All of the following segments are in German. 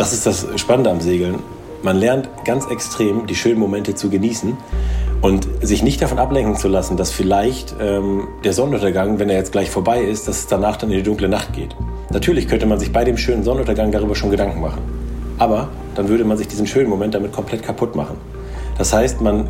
das ist das Spannende am Segeln. Man lernt ganz extrem, die schönen Momente zu genießen und sich nicht davon ablenken zu lassen, dass vielleicht ähm, der Sonnenuntergang, wenn er jetzt gleich vorbei ist, dass es danach dann in die dunkle Nacht geht. Natürlich könnte man sich bei dem schönen Sonnenuntergang darüber schon Gedanken machen. Aber dann würde man sich diesen schönen Moment damit komplett kaputt machen. Das heißt, man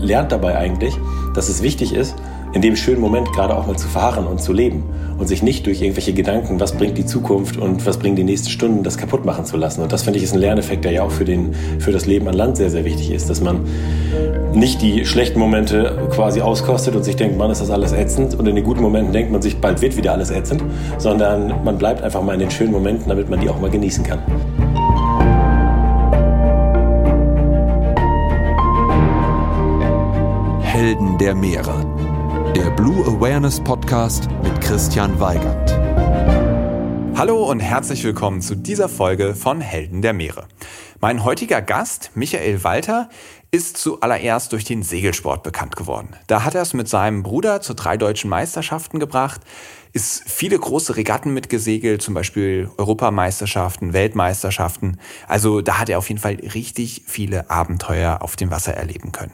lernt dabei eigentlich, dass es wichtig ist, in dem schönen Moment gerade auch mal zu verharren und zu leben und sich nicht durch irgendwelche Gedanken, was bringt die Zukunft und was bringen die nächsten Stunden, das kaputt machen zu lassen. Und das finde ich ist ein Lerneffekt, der ja auch für, den, für das Leben an Land sehr, sehr wichtig ist, dass man nicht die schlechten Momente quasi auskostet und sich denkt, Mann, ist das alles ätzend und in den guten Momenten denkt man sich, bald wird wieder alles ätzend, sondern man bleibt einfach mal in den schönen Momenten, damit man die auch mal genießen kann. Helden der Meere Blue Awareness Podcast mit Christian Weigand. Hallo und herzlich willkommen zu dieser Folge von Helden der Meere. Mein heutiger Gast, Michael Walter, ist zuallererst durch den Segelsport bekannt geworden. Da hat er es mit seinem Bruder zu drei deutschen Meisterschaften gebracht, ist viele große Regatten mitgesegelt, zum Beispiel Europameisterschaften, Weltmeisterschaften. Also da hat er auf jeden Fall richtig viele Abenteuer auf dem Wasser erleben können.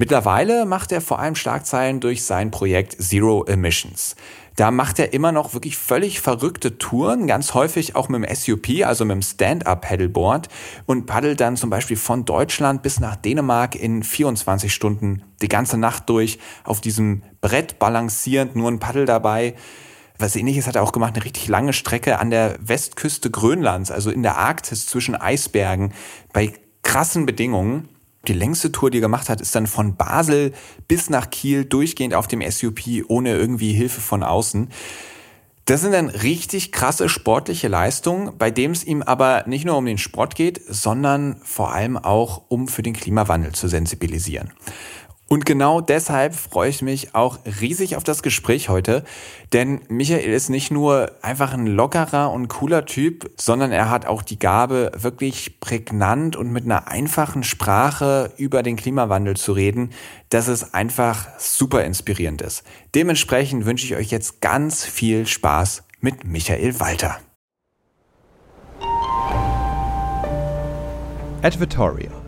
Mittlerweile macht er vor allem Schlagzeilen durch sein Projekt Zero Emissions. Da macht er immer noch wirklich völlig verrückte Touren, ganz häufig auch mit dem SUP, also mit dem Stand-Up-Paddleboard und paddelt dann zum Beispiel von Deutschland bis nach Dänemark in 24 Stunden die ganze Nacht durch auf diesem Brett balancierend, nur ein Paddel dabei. Was ähnliches hat er auch gemacht, eine richtig lange Strecke an der Westküste Grönlands, also in der Arktis zwischen Eisbergen, bei krassen Bedingungen. Die längste Tour, die er gemacht hat, ist dann von Basel bis nach Kiel durchgehend auf dem SUP ohne irgendwie Hilfe von außen. Das sind dann richtig krasse sportliche Leistungen, bei dem es ihm aber nicht nur um den Sport geht, sondern vor allem auch um für den Klimawandel zu sensibilisieren. Und genau deshalb freue ich mich auch riesig auf das Gespräch heute, denn Michael ist nicht nur einfach ein lockerer und cooler Typ, sondern er hat auch die Gabe, wirklich prägnant und mit einer einfachen Sprache über den Klimawandel zu reden, dass es einfach super inspirierend ist. Dementsprechend wünsche ich euch jetzt ganz viel Spaß mit Michael Walter. Advertorial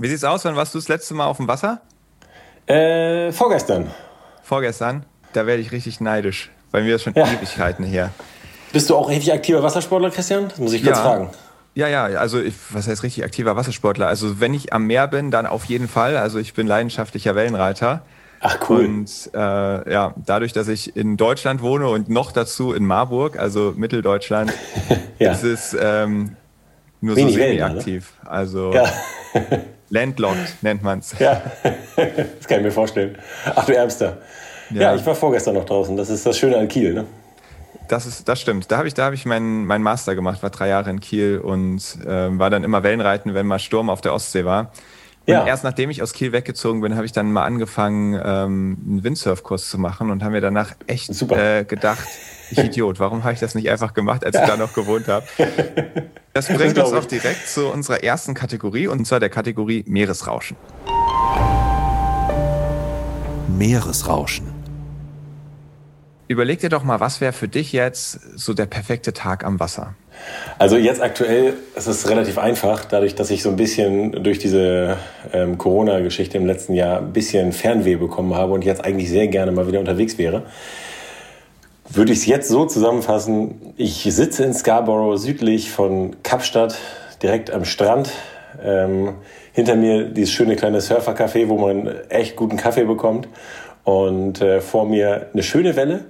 Wie sieht's aus? Wann warst du das letzte Mal auf dem Wasser? Äh, vorgestern. Vorgestern? Da werde ich richtig neidisch. Bei mir ist schon ja. Ewigkeiten her. Bist du auch richtig aktiver Wassersportler, Christian? Das muss ich kurz ja. fragen. Ja, ja, also ich, was heißt richtig aktiver Wassersportler? Also wenn ich am Meer bin, dann auf jeden Fall. Also ich bin leidenschaftlicher Wellenreiter. Ach cool. Und äh, ja, dadurch, dass ich in Deutschland wohne und noch dazu in Marburg, also Mitteldeutschland, ja. ist es ähm, nur Wenig so semi-aktiv. Also ja. landlocked nennt man es. Ja, das kann ich mir vorstellen. Ach du Ärmster. Ja. ja. ich war vorgestern noch draußen. Das ist das Schöne an Kiel, ne? Das, ist, das stimmt. Da habe ich, da hab ich meinen mein Master gemacht, war drei Jahre in Kiel und äh, war dann immer Wellenreiten, wenn mal Sturm auf der Ostsee war. Ja. Und erst nachdem ich aus Kiel weggezogen bin, habe ich dann mal angefangen, ähm, einen Windsurfkurs zu machen und haben mir danach echt äh, gedacht, ich Idiot, warum habe ich das nicht einfach gemacht, als ich da noch gewohnt habe? Das bringt uns auch direkt zu unserer ersten Kategorie und zwar der Kategorie Meeresrauschen. Meeresrauschen. Überleg dir doch mal, was wäre für dich jetzt so der perfekte Tag am Wasser? Also jetzt aktuell ist es relativ einfach, dadurch, dass ich so ein bisschen durch diese ähm, Corona-Geschichte im letzten Jahr ein bisschen Fernweh bekommen habe und jetzt eigentlich sehr gerne mal wieder unterwegs wäre. Würde ich es jetzt so zusammenfassen, ich sitze in Scarborough südlich von Kapstadt, direkt am Strand. Ähm, hinter mir dieses schöne kleine Surfercafé, wo man echt guten Kaffee bekommt. Und äh, vor mir eine schöne Welle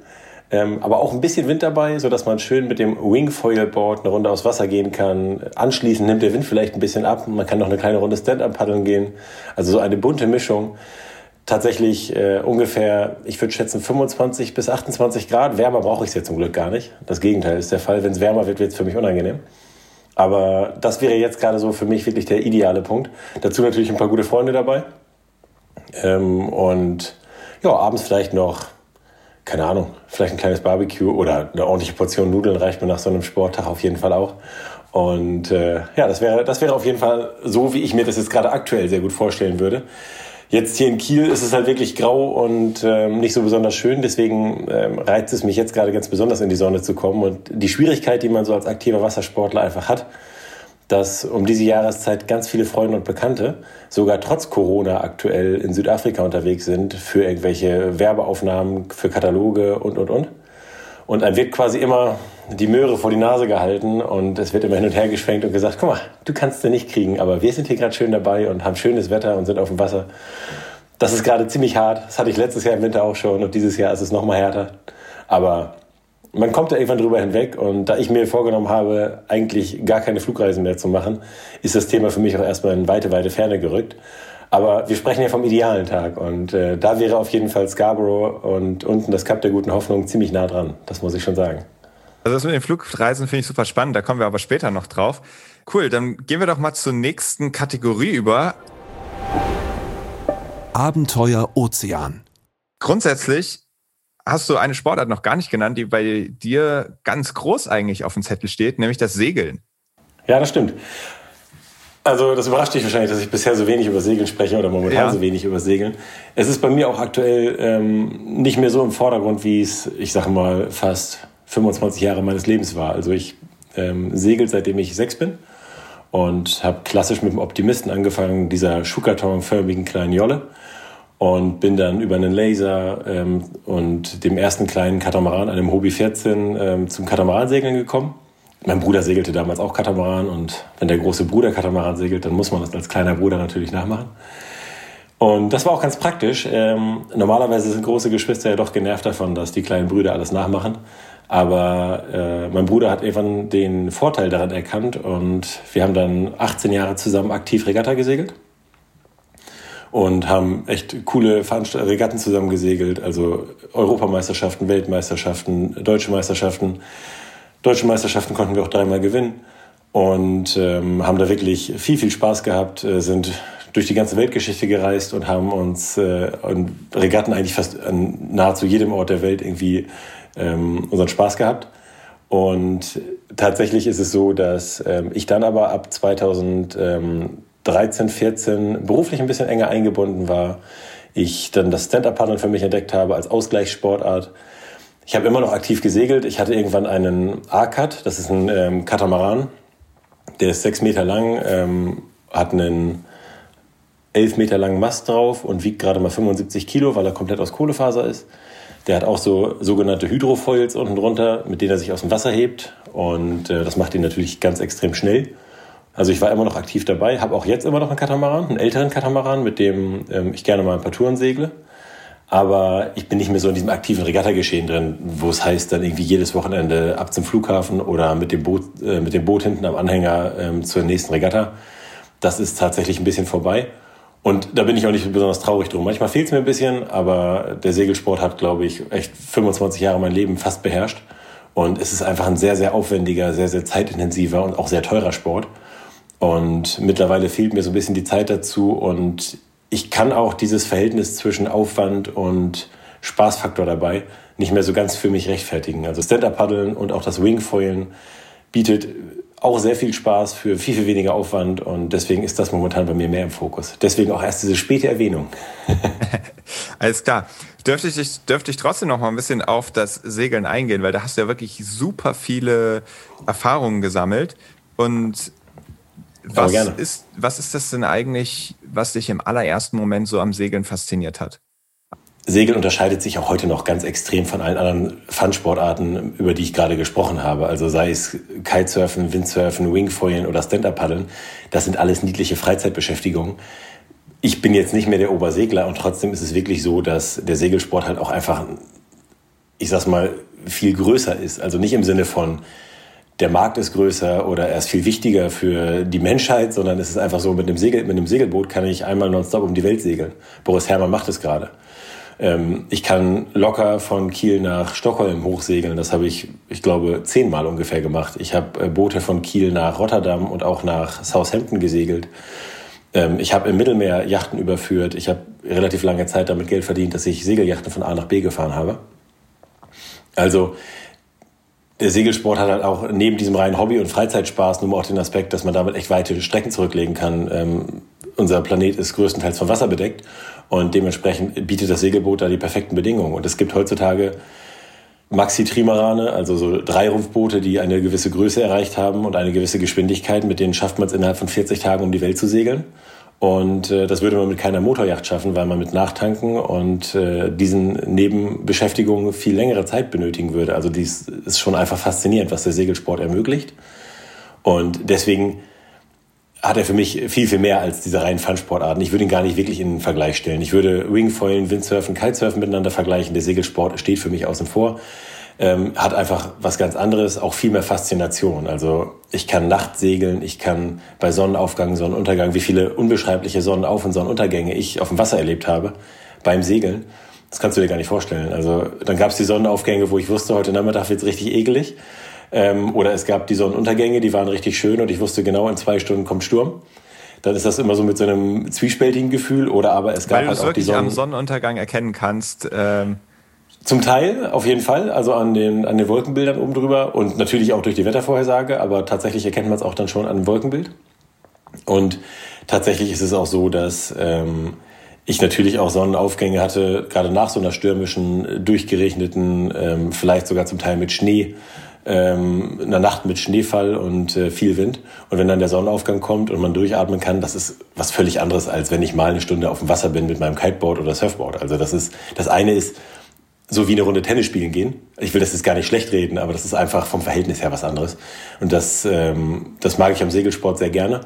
ähm, aber auch ein bisschen Wind dabei, so dass man schön mit dem Wingfoil-Board eine Runde aufs Wasser gehen kann. Anschließend nimmt der Wind vielleicht ein bisschen ab. Man kann noch eine kleine Runde Stand-up paddeln gehen. Also so eine bunte Mischung. Tatsächlich äh, ungefähr, ich würde schätzen 25 bis 28 Grad. Wärmer brauche ich es jetzt zum Glück gar nicht. Das Gegenteil ist der Fall. Wenn es wärmer wird, wird es für mich unangenehm. Aber das wäre jetzt gerade so für mich wirklich der ideale Punkt. Dazu natürlich ein paar gute Freunde dabei. Ähm, und ja, abends vielleicht noch keine Ahnung, vielleicht ein kleines Barbecue oder eine ordentliche Portion Nudeln reicht mir nach so einem Sporttag auf jeden Fall auch. Und äh, ja, das wäre, das wäre auf jeden Fall so, wie ich mir das jetzt gerade aktuell sehr gut vorstellen würde. Jetzt hier in Kiel ist es halt wirklich grau und ähm, nicht so besonders schön. Deswegen ähm, reizt es mich jetzt gerade ganz besonders in die Sonne zu kommen. Und die Schwierigkeit, die man so als aktiver Wassersportler einfach hat, dass um diese Jahreszeit ganz viele Freunde und Bekannte sogar trotz Corona aktuell in Südafrika unterwegs sind für irgendwelche Werbeaufnahmen, für Kataloge und, und, und. Und einem wird quasi immer die Möhre vor die Nase gehalten und es wird immer hin und her geschwenkt und gesagt, guck mal, du kannst sie nicht kriegen, aber wir sind hier gerade schön dabei und haben schönes Wetter und sind auf dem Wasser. Das ist gerade ziemlich hart. Das hatte ich letztes Jahr im Winter auch schon und dieses Jahr ist es noch mal härter. Aber man kommt da irgendwann drüber hinweg und da ich mir vorgenommen habe, eigentlich gar keine Flugreisen mehr zu machen, ist das Thema für mich auch erstmal in weite, weite Ferne gerückt. Aber wir sprechen ja vom idealen Tag und äh, da wäre auf jeden Fall Scarborough und unten das Kap der guten Hoffnung ziemlich nah dran. Das muss ich schon sagen. Also das mit den Flugreisen finde ich super spannend, da kommen wir aber später noch drauf. Cool, dann gehen wir doch mal zur nächsten Kategorie über. Abenteuer Ozean. Grundsätzlich hast du eine Sportart noch gar nicht genannt, die bei dir ganz groß eigentlich auf dem Zettel steht, nämlich das Segeln. Ja, das stimmt. Also das überrascht dich wahrscheinlich, dass ich bisher so wenig über Segeln spreche oder momentan ja. so wenig über Segeln. Es ist bei mir auch aktuell ähm, nicht mehr so im Vordergrund, wie es, ich sage mal, fast 25 Jahre meines Lebens war. Also ich ähm, segel seitdem ich sechs bin und habe klassisch mit dem Optimisten angefangen, dieser Schuhkartonförmigen kleinen Jolle und bin dann über einen Laser ähm, und dem ersten kleinen Katamaran, einem Hobby 14, ähm, zum Katamaransegeln gekommen. Mein Bruder segelte damals auch Katamaran und wenn der große Bruder Katamaran segelt, dann muss man das als kleiner Bruder natürlich nachmachen. Und das war auch ganz praktisch. Ähm, normalerweise sind große Geschwister ja doch genervt davon, dass die kleinen Brüder alles nachmachen. Aber äh, mein Bruder hat irgendwann den Vorteil daran erkannt und wir haben dann 18 Jahre zusammen aktiv Regatta gesegelt und haben echt coole Veranst Regatten zusammen gesegelt, also Europameisterschaften, Weltmeisterschaften, deutsche Meisterschaften. Deutsche Meisterschaften konnten wir auch dreimal gewinnen und ähm, haben da wirklich viel, viel Spaß gehabt, äh, sind durch die ganze Weltgeschichte gereist und haben uns äh, Regatten eigentlich fast an nahezu jedem Ort der Welt irgendwie ähm, unseren Spaß gehabt. Und tatsächlich ist es so, dass ähm, ich dann aber ab 2000 ähm, 13, 14 beruflich ein bisschen enger eingebunden war. Ich dann das Stand-Up-Paddeln für mich entdeckt habe als Ausgleichssportart. Ich habe immer noch aktiv gesegelt. Ich hatte irgendwann einen A-Cut, das ist ein ähm, Katamaran. Der ist sechs Meter lang, ähm, hat einen elf Meter langen Mast drauf und wiegt gerade mal 75 Kilo, weil er komplett aus Kohlefaser ist. Der hat auch so sogenannte Hydrofoils unten drunter, mit denen er sich aus dem Wasser hebt. Und äh, das macht ihn natürlich ganz extrem schnell. Also ich war immer noch aktiv dabei, habe auch jetzt immer noch einen Katamaran, einen älteren Katamaran, mit dem ähm, ich gerne mal ein paar Touren segle. Aber ich bin nicht mehr so in diesem aktiven Regattageschehen drin, wo es heißt, dann irgendwie jedes Wochenende ab zum Flughafen oder mit dem Boot, äh, mit dem Boot hinten am Anhänger ähm, zur nächsten Regatta. Das ist tatsächlich ein bisschen vorbei. Und da bin ich auch nicht besonders traurig drum. Manchmal fehlt es mir ein bisschen, aber der Segelsport hat, glaube ich, echt 25 Jahre mein Leben fast beherrscht. Und es ist einfach ein sehr, sehr aufwendiger, sehr, sehr zeitintensiver und auch sehr teurer Sport. Und mittlerweile fehlt mir so ein bisschen die Zeit dazu und ich kann auch dieses Verhältnis zwischen Aufwand und Spaßfaktor dabei nicht mehr so ganz für mich rechtfertigen. Also Stand-Up-Paddeln und auch das Wingfoilen bietet auch sehr viel Spaß für viel, viel weniger Aufwand und deswegen ist das momentan bei mir mehr im Fokus. Deswegen auch erst diese späte Erwähnung. Alles klar. Dürfte ich, dürfte ich trotzdem noch mal ein bisschen auf das Segeln eingehen, weil da hast du ja wirklich super viele Erfahrungen gesammelt und was ist, was ist das denn eigentlich, was dich im allerersten Moment so am Segeln fasziniert hat? Segeln unterscheidet sich auch heute noch ganz extrem von allen anderen Fun-Sportarten, über die ich gerade gesprochen habe. Also sei es Kitesurfen, Windsurfen, Wingfoilen oder Stand-Up-Paddeln. Das sind alles niedliche Freizeitbeschäftigungen. Ich bin jetzt nicht mehr der Obersegler und trotzdem ist es wirklich so, dass der Segelsport halt auch einfach, ich sag's mal, viel größer ist. Also nicht im Sinne von, der Markt ist größer oder er ist viel wichtiger für die Menschheit, sondern es ist einfach so, mit einem, Segel, mit einem Segelboot kann ich einmal nonstop um die Welt segeln. Boris Herrmann macht es gerade. Ähm, ich kann locker von Kiel nach Stockholm hochsegeln. Das habe ich, ich glaube, zehnmal ungefähr gemacht. Ich habe äh, Boote von Kiel nach Rotterdam und auch nach Southampton gesegelt. Ähm, ich habe im Mittelmeer Yachten überführt. Ich habe relativ lange Zeit damit Geld verdient, dass ich Segelyachten von A nach B gefahren habe. Also der Segelsport hat halt auch neben diesem reinen Hobby- und Freizeitspaß nur auch den Aspekt, dass man damit echt weite Strecken zurücklegen kann. Ähm, unser Planet ist größtenteils von Wasser bedeckt und dementsprechend bietet das Segelboot da die perfekten Bedingungen. Und es gibt heutzutage Maxi-Trimarane, also so Dreirumpfboote, die eine gewisse Größe erreicht haben und eine gewisse Geschwindigkeit. Mit denen schafft man es innerhalb von 40 Tagen um die Welt zu segeln. Und äh, das würde man mit keiner Motorjacht schaffen, weil man mit Nachtanken und äh, diesen Nebenbeschäftigungen viel längere Zeit benötigen würde. Also dies ist schon einfach faszinierend, was der Segelsport ermöglicht. Und deswegen hat er für mich viel, viel mehr als diese reinen Fun-Sportarten. Ich würde ihn gar nicht wirklich in den Vergleich stellen. Ich würde Wingfoilen, Windsurfen, Kitesurfen miteinander vergleichen. Der Segelsport steht für mich außen vor. Ähm, hat einfach was ganz anderes, auch viel mehr Faszination. Also ich kann nachts segeln, ich kann bei Sonnenaufgang, Sonnenuntergang, wie viele unbeschreibliche Sonnenauf- und Sonnenuntergänge ich auf dem Wasser erlebt habe beim Segeln. Das kannst du dir gar nicht vorstellen. Also dann gab es die Sonnenaufgänge, wo ich wusste, heute Nachmittag wird's richtig ekelig. Ähm, oder es gab die Sonnenuntergänge, die waren richtig schön und ich wusste genau, in zwei Stunden kommt Sturm. Dann ist das immer so mit so einem zwiespältigen Gefühl. Oder aber es gab Weil halt auch die Sonnen am Sonnenuntergang erkennen kannst. Ähm Zum Teil, auf jeden Fall, also an den, an den Wolkenbildern oben drüber und natürlich auch durch die Wettervorhersage, aber tatsächlich erkennt man es auch dann schon an dem Wolkenbild. Und tatsächlich ist es auch so, dass ähm, ich natürlich auch Sonnenaufgänge hatte, gerade nach so einer stürmischen, durchgeregneten, ähm, vielleicht sogar zum Teil mit Schnee ähm, in der Nacht mit Schneefall und äh, viel Wind. Und wenn dann der Sonnenaufgang kommt und man durchatmen kann, das ist was völlig anderes, als wenn ich mal eine Stunde auf dem Wasser bin mit meinem Kiteboard oder Surfboard. Also das ist, das eine ist so wie eine Runde Tennis spielen gehen. Ich will das jetzt gar nicht schlecht reden, aber das ist einfach vom Verhältnis her was anderes. Und das, ähm, das mag ich am Segelsport sehr gerne.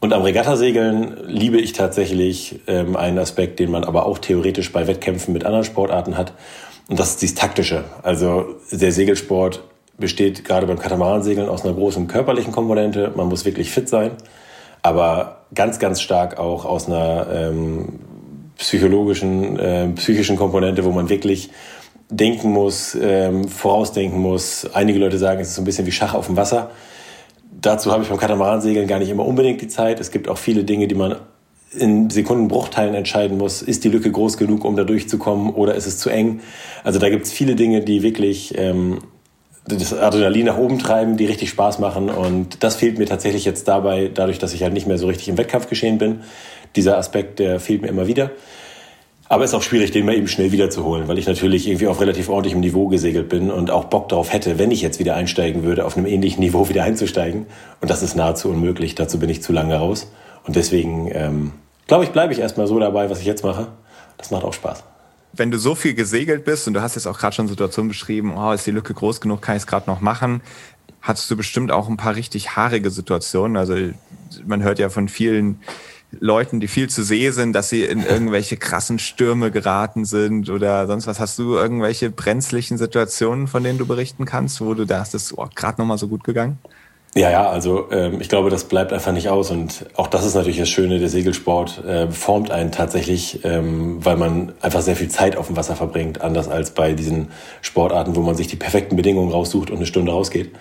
Und am Regattasegeln liebe ich tatsächlich ähm, einen Aspekt, den man aber auch theoretisch bei Wettkämpfen mit anderen Sportarten hat. Und das ist dieses Taktische. Also der Segelsport besteht gerade beim Katamaransegeln aus einer großen körperlichen Komponente. Man muss wirklich fit sein, aber ganz, ganz stark auch aus einer ähm, psychologischen, äh, psychischen Komponente, wo man wirklich denken muss, ähm, vorausdenken muss. Einige Leute sagen, es ist so ein bisschen wie Schach auf dem Wasser. Dazu habe ich beim Katamaransegeln gar nicht immer unbedingt die Zeit. Es gibt auch viele Dinge, die man in Sekundenbruchteilen entscheiden muss, ist die Lücke groß genug, um da durchzukommen oder ist es zu eng. Also da gibt es viele Dinge, die wirklich ähm, das Adrenalin nach oben treiben, die richtig Spaß machen. Und das fehlt mir tatsächlich jetzt dabei, dadurch, dass ich halt nicht mehr so richtig im Wettkampf geschehen bin. Dieser Aspekt, der fehlt mir immer wieder. Aber es ist auch schwierig, den mal eben schnell wiederzuholen, weil ich natürlich irgendwie auf relativ ordentlichem Niveau gesegelt bin und auch Bock darauf hätte, wenn ich jetzt wieder einsteigen würde, auf einem ähnlichen Niveau wieder einzusteigen. Und das ist nahezu unmöglich. Dazu bin ich zu lange raus. Und deswegen, ähm, glaube ich, bleibe ich erstmal so dabei, was ich jetzt mache. Das macht auch Spaß wenn du so viel gesegelt bist und du hast jetzt auch gerade schon Situationen beschrieben, oh, ist die Lücke groß genug, kann ich es gerade noch machen, hattest du bestimmt auch ein paar richtig haarige Situationen. Also man hört ja von vielen Leuten, die viel zu See sind, dass sie in irgendwelche krassen Stürme geraten sind oder sonst was. Hast du irgendwelche brenzlichen Situationen, von denen du berichten kannst, wo du dachtest, ist oh, gerade noch mal so gut gegangen? Ja, ja, also ähm, ich glaube, das bleibt einfach nicht aus. Und auch das ist natürlich das Schöne, der Segelsport äh, formt einen tatsächlich, ähm, weil man einfach sehr viel Zeit auf dem Wasser verbringt, anders als bei diesen Sportarten, wo man sich die perfekten Bedingungen raussucht und eine Stunde rausgeht.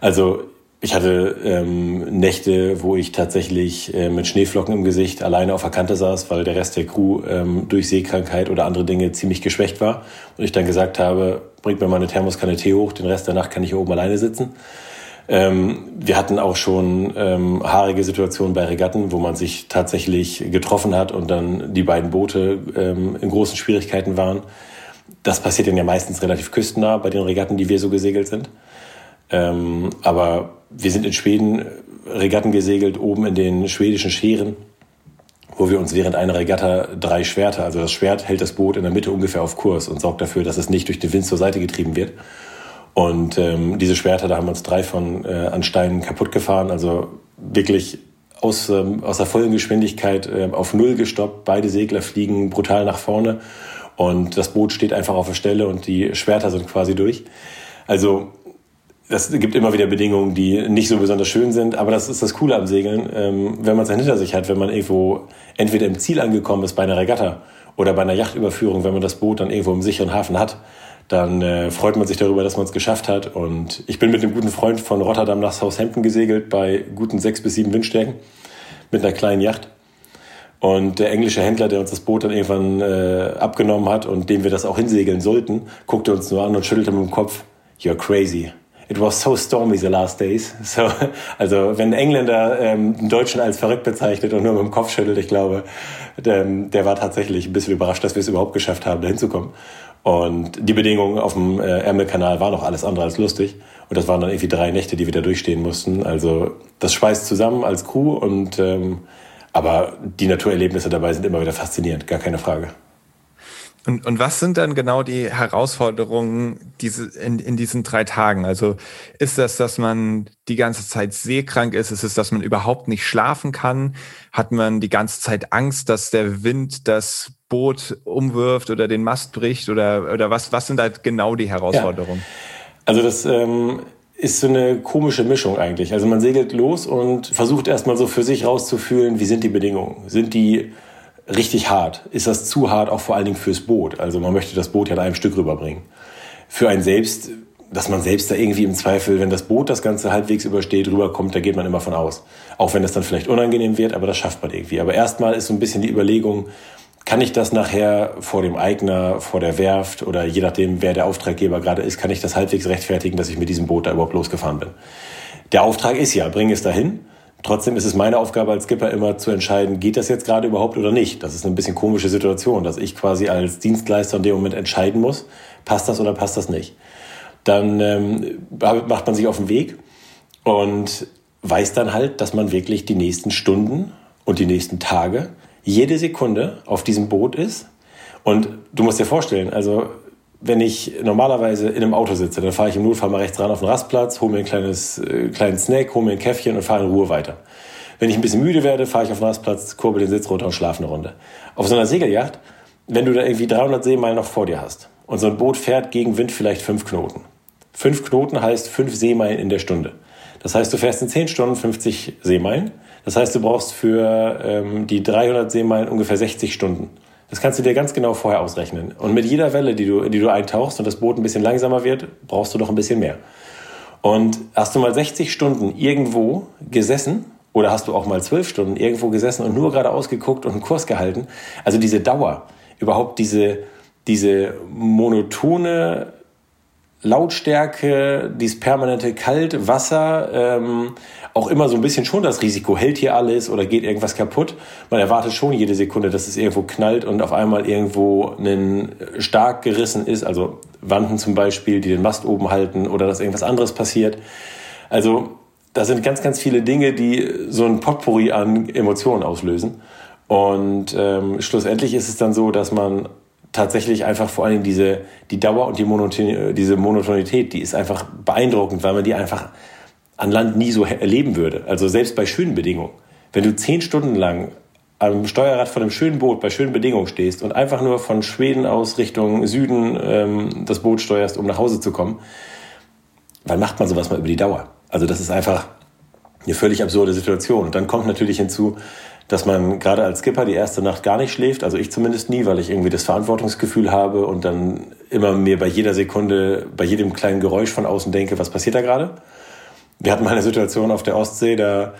Also ich hatte ähm, Nächte, wo ich tatsächlich äh, mit Schneeflocken im Gesicht alleine auf der Kante saß, weil der Rest der Crew ähm, durch Seekrankheit oder andere Dinge ziemlich geschwächt war. Und ich dann gesagt habe, bringt mir mal eine Thermoskanne Tee hoch, den Rest der Nacht kann ich hier oben alleine sitzen. Ähm, wir hatten auch schon ähm, haarige Situationen bei Regatten, wo man sich tatsächlich getroffen hat und dann die beiden Boote ähm, in großen Schwierigkeiten waren. Das passiert dann ja meistens relativ küstennah bei den Regatten, die wir so gesegelt sind. Ähm, aber wir sind in Schweden Regatten gesegelt, oben in den schwedischen Scheren, wo wir uns während einer Regatta drei Schwerter, also das Schwert hält das Boot in der Mitte ungefähr auf Kurs und sorgt dafür, dass es nicht durch den Wind zur Seite getrieben wird. Und ähm, diese Schwerter, da haben wir uns drei von äh, an Steinen kaputt gefahren, also wirklich aus, ähm, aus der vollen Geschwindigkeit äh, auf Null gestoppt. Beide Segler fliegen brutal nach vorne und das Boot steht einfach auf der Stelle und die Schwerter sind quasi durch. Also das gibt immer wieder Bedingungen, die nicht so besonders schön sind, aber das ist das Coole am Segeln, ähm, wenn man es dann hinter sich hat, wenn man irgendwo entweder im Ziel angekommen ist bei einer Regatta oder bei einer Yachtüberführung, wenn man das Boot dann irgendwo im sicheren Hafen hat, dann äh, freut man sich darüber, dass man es geschafft hat. Und ich bin mit einem guten Freund von Rotterdam nach Southampton gesegelt bei guten sechs bis sieben Windstärken mit einer kleinen Yacht. Und der englische Händler, der uns das Boot dann irgendwann äh, abgenommen hat und dem wir das auch hinsegeln sollten, guckte uns nur an und schüttelte mit dem Kopf, you're crazy it was so stormy the last days. So, also wenn ein Engländer ähm, einen Deutschen als verrückt bezeichnet und nur mit dem Kopf schüttelt, ich glaube, der, der war tatsächlich ein bisschen überrascht, dass wir es überhaupt geschafft haben, da hinzukommen. Und die Bedingungen auf dem äh, Ärmelkanal waren auch alles andere als lustig. Und das waren dann irgendwie drei Nächte, die wir da durchstehen mussten. Also das schweißt zusammen als Crew und ähm, aber die Naturerlebnisse dabei sind immer wieder faszinierend, gar keine Frage. Und, und was sind dann genau die Herausforderungen diese, in, in diesen drei Tagen? Also ist das, dass man die ganze Zeit seekrank ist? Ist es, dass man überhaupt nicht schlafen kann? Hat man die ganze Zeit Angst, dass der Wind das Boot umwirft oder den Mast bricht? Oder, oder was, was sind da genau die Herausforderungen? Ja. Also das ähm, ist so eine komische Mischung eigentlich. Also man segelt los und versucht erstmal so für sich rauszufühlen, wie sind die Bedingungen? Sind die richtig hart? Ist das zu hart auch vor allen Dingen fürs Boot? Also man möchte das Boot ja in einem Stück rüberbringen. Für einen selbst, dass man selbst da irgendwie im Zweifel, wenn das Boot das Ganze halbwegs übersteht, rüberkommt, da geht man immer von aus. Auch wenn das dann vielleicht unangenehm wird, aber das schafft man irgendwie. Aber erstmal ist so ein bisschen die Überlegung, kann ich das nachher vor dem Eigner, vor der Werft oder je nachdem, wer der Auftraggeber gerade ist, kann ich das halbwegs rechtfertigen, dass ich mit diesem Boot da überhaupt losgefahren bin? Der Auftrag ist ja, bring es dahin. Trotzdem ist es meine Aufgabe als Skipper immer zu entscheiden, geht das jetzt gerade überhaupt oder nicht. Das ist eine bisschen komische Situation, dass ich quasi als Dienstleister in dem Moment entscheiden muss, passt das oder passt das nicht. Dann ähm, macht man sich auf den Weg und weiß dann halt, dass man wirklich die nächsten Stunden und die nächsten Tage jede Sekunde auf diesem Boot ist. Und du musst dir vorstellen, also wenn ich normalerweise in einem Auto sitze, dann fahre ich im Notfall mal rechts ran auf den Rastplatz, hole mir ein kleines, äh, kleinen Snack, hole mir ein Käffchen und fahre in Ruhe weiter. Wenn ich ein bisschen müde werde, fahre ich auf den Rastplatz, kurbel den Sitz runter und schlafe eine Runde. Auf so einer Segelyacht, wenn du da irgendwie 300 Seemeilen noch vor dir hast und so ein Boot fährt gegen Wind vielleicht fünf Knoten. Fünf Knoten heißt fünf Seemeilen in der Stunde. Das heißt, du fährst in zehn Stunden 50 Seemeilen. Das heißt, du brauchst für ähm, die 300 Seemeilen ungefähr 60 Stunden. Das kannst du dir ganz genau vorher ausrechnen. Und mit jeder Welle, die du, die du eintauchst und das Boot ein bisschen langsamer wird, brauchst du doch ein bisschen mehr. Und hast du mal 60 Stunden irgendwo gesessen oder hast du auch mal 12 Stunden irgendwo gesessen und nur geradeaus geguckt und einen Kurs gehalten? Also diese Dauer, überhaupt diese, diese monotone Lautstärke, dieses permanente Kalt, Wasser, ähm, auch immer so ein bisschen schon das Risiko, hält hier alles oder geht irgendwas kaputt. Man erwartet schon jede Sekunde, dass es irgendwo knallt und auf einmal irgendwo ein stark gerissen ist, also Wanden zum Beispiel, die den Mast oben halten oder dass irgendwas anderes passiert. Also da sind ganz, ganz viele Dinge, die so ein Potpourri an Emotionen auslösen. Und ähm, schlussendlich ist es dann so, dass man tatsächlich einfach vor allem diese die Dauer und die Monoton diese Monotonität, die ist einfach beeindruckend, weil man die einfach an Land nie so erleben würde. Also selbst bei schönen Bedingungen. Wenn du zehn Stunden lang am Steuerrad von einem schönen Boot bei schönen Bedingungen stehst und einfach nur von Schweden aus Richtung Süden ähm, das Boot steuerst, um nach Hause zu kommen, wann macht man sowas mal über die Dauer? Also das ist einfach eine völlig absurde Situation. Und dann kommt natürlich hinzu, dass man gerade als Skipper die erste Nacht gar nicht schläft, also ich zumindest nie, weil ich irgendwie das Verantwortungsgefühl habe und dann immer mir bei jeder Sekunde, bei jedem kleinen Geräusch von außen denke, was passiert da gerade? Wir hatten mal eine Situation auf der Ostsee, da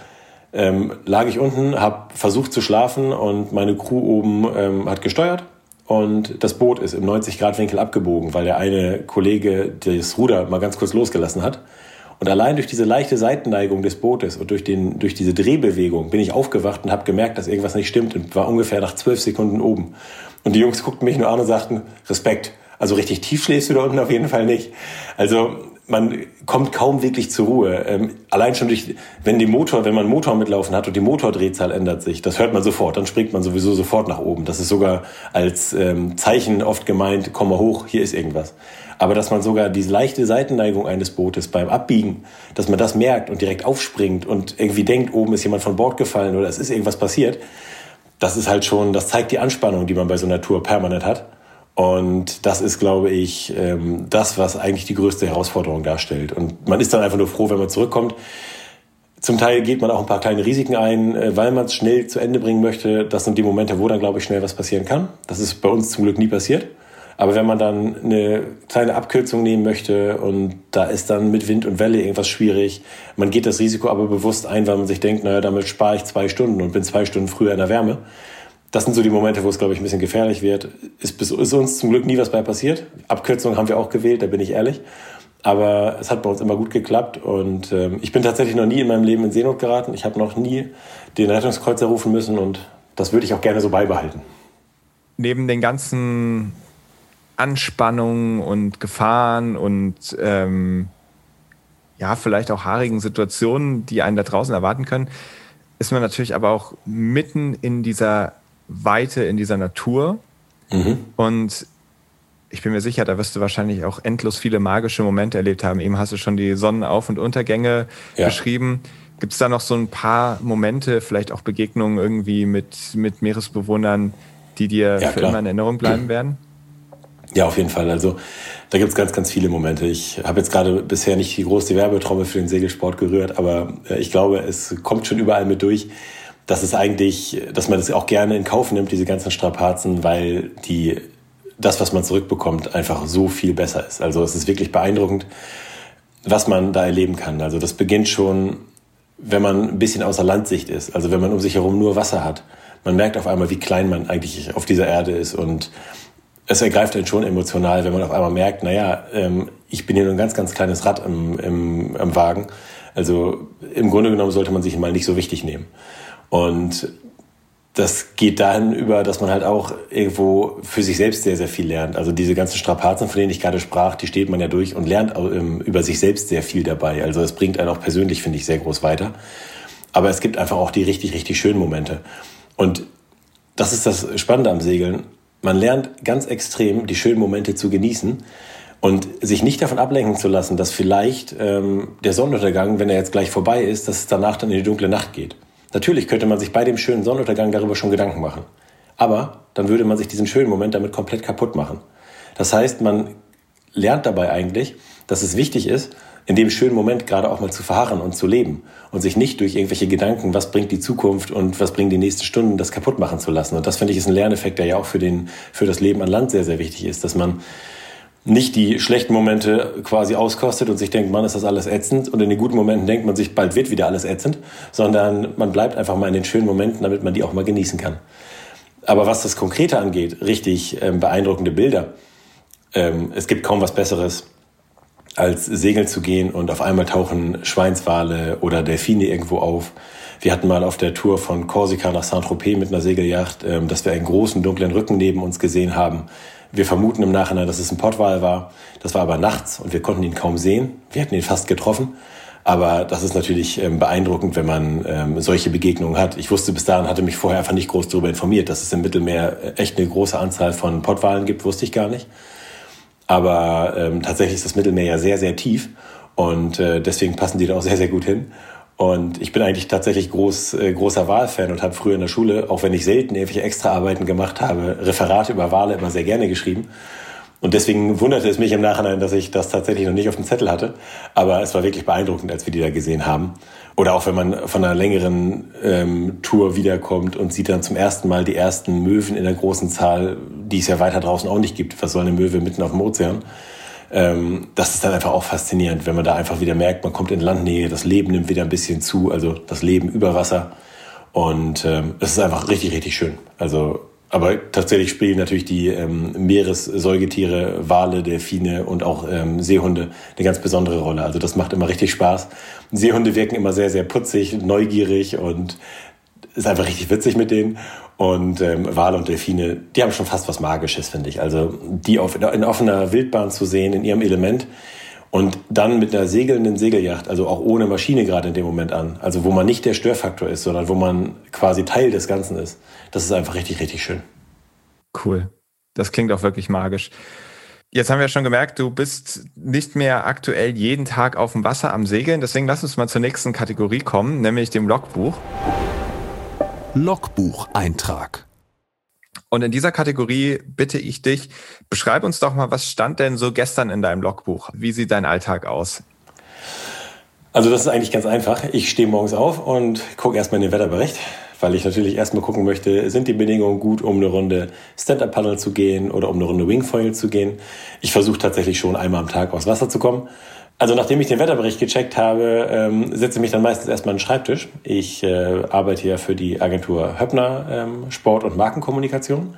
ähm, lag ich unten, habe versucht zu schlafen und meine Crew oben ähm, hat gesteuert und das Boot ist im 90-Grad-Winkel abgebogen, weil der eine Kollege das Ruder mal ganz kurz losgelassen hat. Und allein durch diese leichte Seitenneigung des Bootes und durch, den, durch diese Drehbewegung bin ich aufgewacht und habe gemerkt, dass irgendwas nicht stimmt und war ungefähr nach zwölf Sekunden oben. Und die Jungs guckten mich nur an und sagten, Respekt. Also richtig tief schläfst du da unten auf jeden Fall nicht. Also man kommt kaum wirklich zur Ruhe. Ähm, allein schon durch, wenn die Motor, wenn man Motor mitlaufen hat und die Motordrehzahl ändert sich, das hört man sofort, dann springt man sowieso sofort nach oben. Das ist sogar als ähm, Zeichen oft gemeint, komm mal hoch, hier ist irgendwas. Aber dass man sogar diese leichte Seitenneigung eines Bootes beim Abbiegen, dass man das merkt und direkt aufspringt und irgendwie denkt, oben ist jemand von Bord gefallen oder es ist irgendwas passiert, das ist halt schon, das zeigt die Anspannung, die man bei so einer Tour permanent hat. Und das ist, glaube ich, ähm, das, was eigentlich die größte Herausforderung darstellt. Und man ist dann einfach nur froh, wenn man zurückkommt. Zum Teil geht man auch ein paar kleine Risiken ein, äh, weil man es schnell zu Ende bringen möchte. Das sind die Momente, wo dann, glaube ich, schnell was passieren kann. Das ist bei uns zum Glück nie passiert. Aber wenn man dann eine kleine Abkürzung nehmen möchte und da ist dann mit Wind und Welle irgendwas schwierig, man geht das Risiko aber bewusst ein, weil man sich denkt, naja, damit spare ich zwei Stunden und bin zwei Stunden früher in der Wärme das sind so die Momente, wo es, glaube ich, ein bisschen gefährlich wird. Ist, ist uns zum Glück nie was bei passiert. Abkürzungen haben wir auch gewählt, da bin ich ehrlich. Aber es hat bei uns immer gut geklappt und ähm, ich bin tatsächlich noch nie in meinem Leben in Seenot geraten. Ich habe noch nie den Rettungskreuzer rufen müssen und das würde ich auch gerne so beibehalten. Neben den ganzen Anspannungen und Gefahren und ähm, ja, vielleicht auch haarigen Situationen, die einen da draußen erwarten können, ist man natürlich aber auch mitten in dieser Weite in dieser Natur. Mhm. Und ich bin mir sicher, da wirst du wahrscheinlich auch endlos viele magische Momente erlebt haben. Eben hast du schon die Sonnenauf- und Untergänge ja. beschrieben. Gibt es da noch so ein paar Momente, vielleicht auch Begegnungen irgendwie mit, mit Meeresbewohnern, die dir ja, für klar. immer in Erinnerung bleiben werden? Ja, auf jeden Fall. Also da gibt es ganz, ganz viele Momente. Ich habe jetzt gerade bisher nicht die große Werbetrommel für den Segelsport gerührt, aber äh, ich glaube, es kommt schon überall mit durch dass es eigentlich, dass man das auch gerne in Kauf nimmt, diese ganzen Strapazen, weil die, das, was man zurückbekommt, einfach so viel besser ist. Also es ist wirklich beeindruckend, was man da erleben kann. Also das beginnt schon, wenn man ein bisschen außer Landsicht ist, also wenn man um sich herum nur Wasser hat. Man merkt auf einmal, wie klein man eigentlich auf dieser Erde ist und es ergreift einen schon emotional, wenn man auf einmal merkt, naja, ähm, ich bin hier nur ein ganz, ganz kleines Rad im, im, im Wagen. Also im Grunde genommen sollte man sich mal nicht so wichtig nehmen. Und das geht dahin über, dass man halt auch irgendwo für sich selbst sehr, sehr viel lernt. Also diese ganzen Strapazen, von denen ich gerade sprach, die steht man ja durch und lernt ähm, über sich selbst sehr viel dabei. Also es bringt einen auch persönlich, finde ich, sehr groß weiter. Aber es gibt einfach auch die richtig, richtig schönen Momente. Und das ist das Spannende am Segeln. Man lernt ganz extrem die schönen Momente zu genießen und sich nicht davon ablenken zu lassen, dass vielleicht ähm, der Sonnenuntergang, wenn er jetzt gleich vorbei ist, dass es danach dann in die dunkle Nacht geht. Natürlich könnte man sich bei dem schönen Sonnenuntergang darüber schon Gedanken machen. Aber dann würde man sich diesen schönen Moment damit komplett kaputt machen. Das heißt, man lernt dabei eigentlich, dass es wichtig ist, in dem schönen Moment gerade auch mal zu verharren und zu leben und sich nicht durch irgendwelche Gedanken, was bringt die Zukunft und was bringen die nächsten Stunden, das kaputt machen zu lassen. Und das finde ich ist ein Lerneffekt, der ja auch für den, für das Leben an Land sehr, sehr wichtig ist, dass man nicht die schlechten Momente quasi auskostet und sich denkt, man ist das alles ätzend und in den guten Momenten denkt man sich, bald wird wieder alles ätzend, sondern man bleibt einfach mal in den schönen Momenten, damit man die auch mal genießen kann. Aber was das Konkrete angeht, richtig ähm, beeindruckende Bilder. Ähm, es gibt kaum was Besseres, als segeln zu gehen und auf einmal tauchen Schweinswale oder Delfine irgendwo auf. Wir hatten mal auf der Tour von Korsika nach Saint-Tropez mit einer Segelyacht, ähm, dass wir einen großen dunklen Rücken neben uns gesehen haben, wir vermuten im Nachhinein, dass es ein Pottwal war. Das war aber nachts und wir konnten ihn kaum sehen. Wir hätten ihn fast getroffen. Aber das ist natürlich ähm, beeindruckend, wenn man ähm, solche Begegnungen hat. Ich wusste bis dahin, hatte mich vorher einfach nicht groß darüber informiert, dass es im Mittelmeer äh, echt eine große Anzahl von Pottwalen gibt, wusste ich gar nicht. Aber ähm, tatsächlich ist das Mittelmeer ja sehr, sehr tief und äh, deswegen passen die da auch sehr, sehr gut hin. Und ich bin eigentlich tatsächlich groß, äh, großer Wahlfan und habe früher in der Schule, auch wenn ich selten irgendwelche Extraarbeiten gemacht habe, Referate über Wale immer sehr gerne geschrieben. Und deswegen wunderte es mich im Nachhinein, dass ich das tatsächlich noch nicht auf dem Zettel hatte. Aber es war wirklich beeindruckend, als wir die da gesehen haben. Oder auch wenn man von einer längeren ähm, Tour wiederkommt und sieht dann zum ersten Mal die ersten Möwen in der großen Zahl, die es ja weiter draußen auch nicht gibt. Was soll eine Möwe mitten auf dem Ozean? Ähm, das ist dann einfach auch faszinierend, wenn man da einfach wieder merkt, man kommt in Landnähe, das Leben nimmt wieder ein bisschen zu, also das Leben über Wasser. Und ähm, es ist einfach richtig, richtig schön. Also aber tatsächlich spielen natürlich die ähm, Meeressäugetiere, Wale, Delfine und auch ähm, Seehunde eine ganz besondere Rolle. Also das macht immer richtig Spaß. Seehunde wirken immer sehr, sehr putzig, neugierig und ist einfach richtig witzig mit denen. Und ähm, Wale und Delfine, die haben schon fast was Magisches, finde ich. Also die auf, in offener Wildbahn zu sehen, in ihrem Element. Und dann mit einer segelnden Segelyacht, also auch ohne Maschine gerade in dem Moment an, also wo man nicht der Störfaktor ist, sondern wo man quasi Teil des Ganzen ist. Das ist einfach richtig, richtig schön. Cool. Das klingt auch wirklich magisch. Jetzt haben wir schon gemerkt, du bist nicht mehr aktuell jeden Tag auf dem Wasser am Segeln. Deswegen lass uns mal zur nächsten Kategorie kommen, nämlich dem Logbuch. Logbucheintrag. Und in dieser Kategorie bitte ich dich, beschreib uns doch mal, was stand denn so gestern in deinem Logbuch? Wie sieht dein Alltag aus? Also das ist eigentlich ganz einfach. Ich stehe morgens auf und gucke erstmal in den Wetterbericht, weil ich natürlich erstmal gucken möchte, sind die Bedingungen gut, um eine Runde Stand-Up-Paddle zu gehen oder um eine Runde Wingfoil zu gehen. Ich versuche tatsächlich schon einmal am Tag aufs Wasser zu kommen. Also nachdem ich den Wetterbericht gecheckt habe, ähm, setze ich mich dann meistens erstmal an den Schreibtisch. Ich äh, arbeite ja für die Agentur Höppner ähm, Sport- und Markenkommunikation.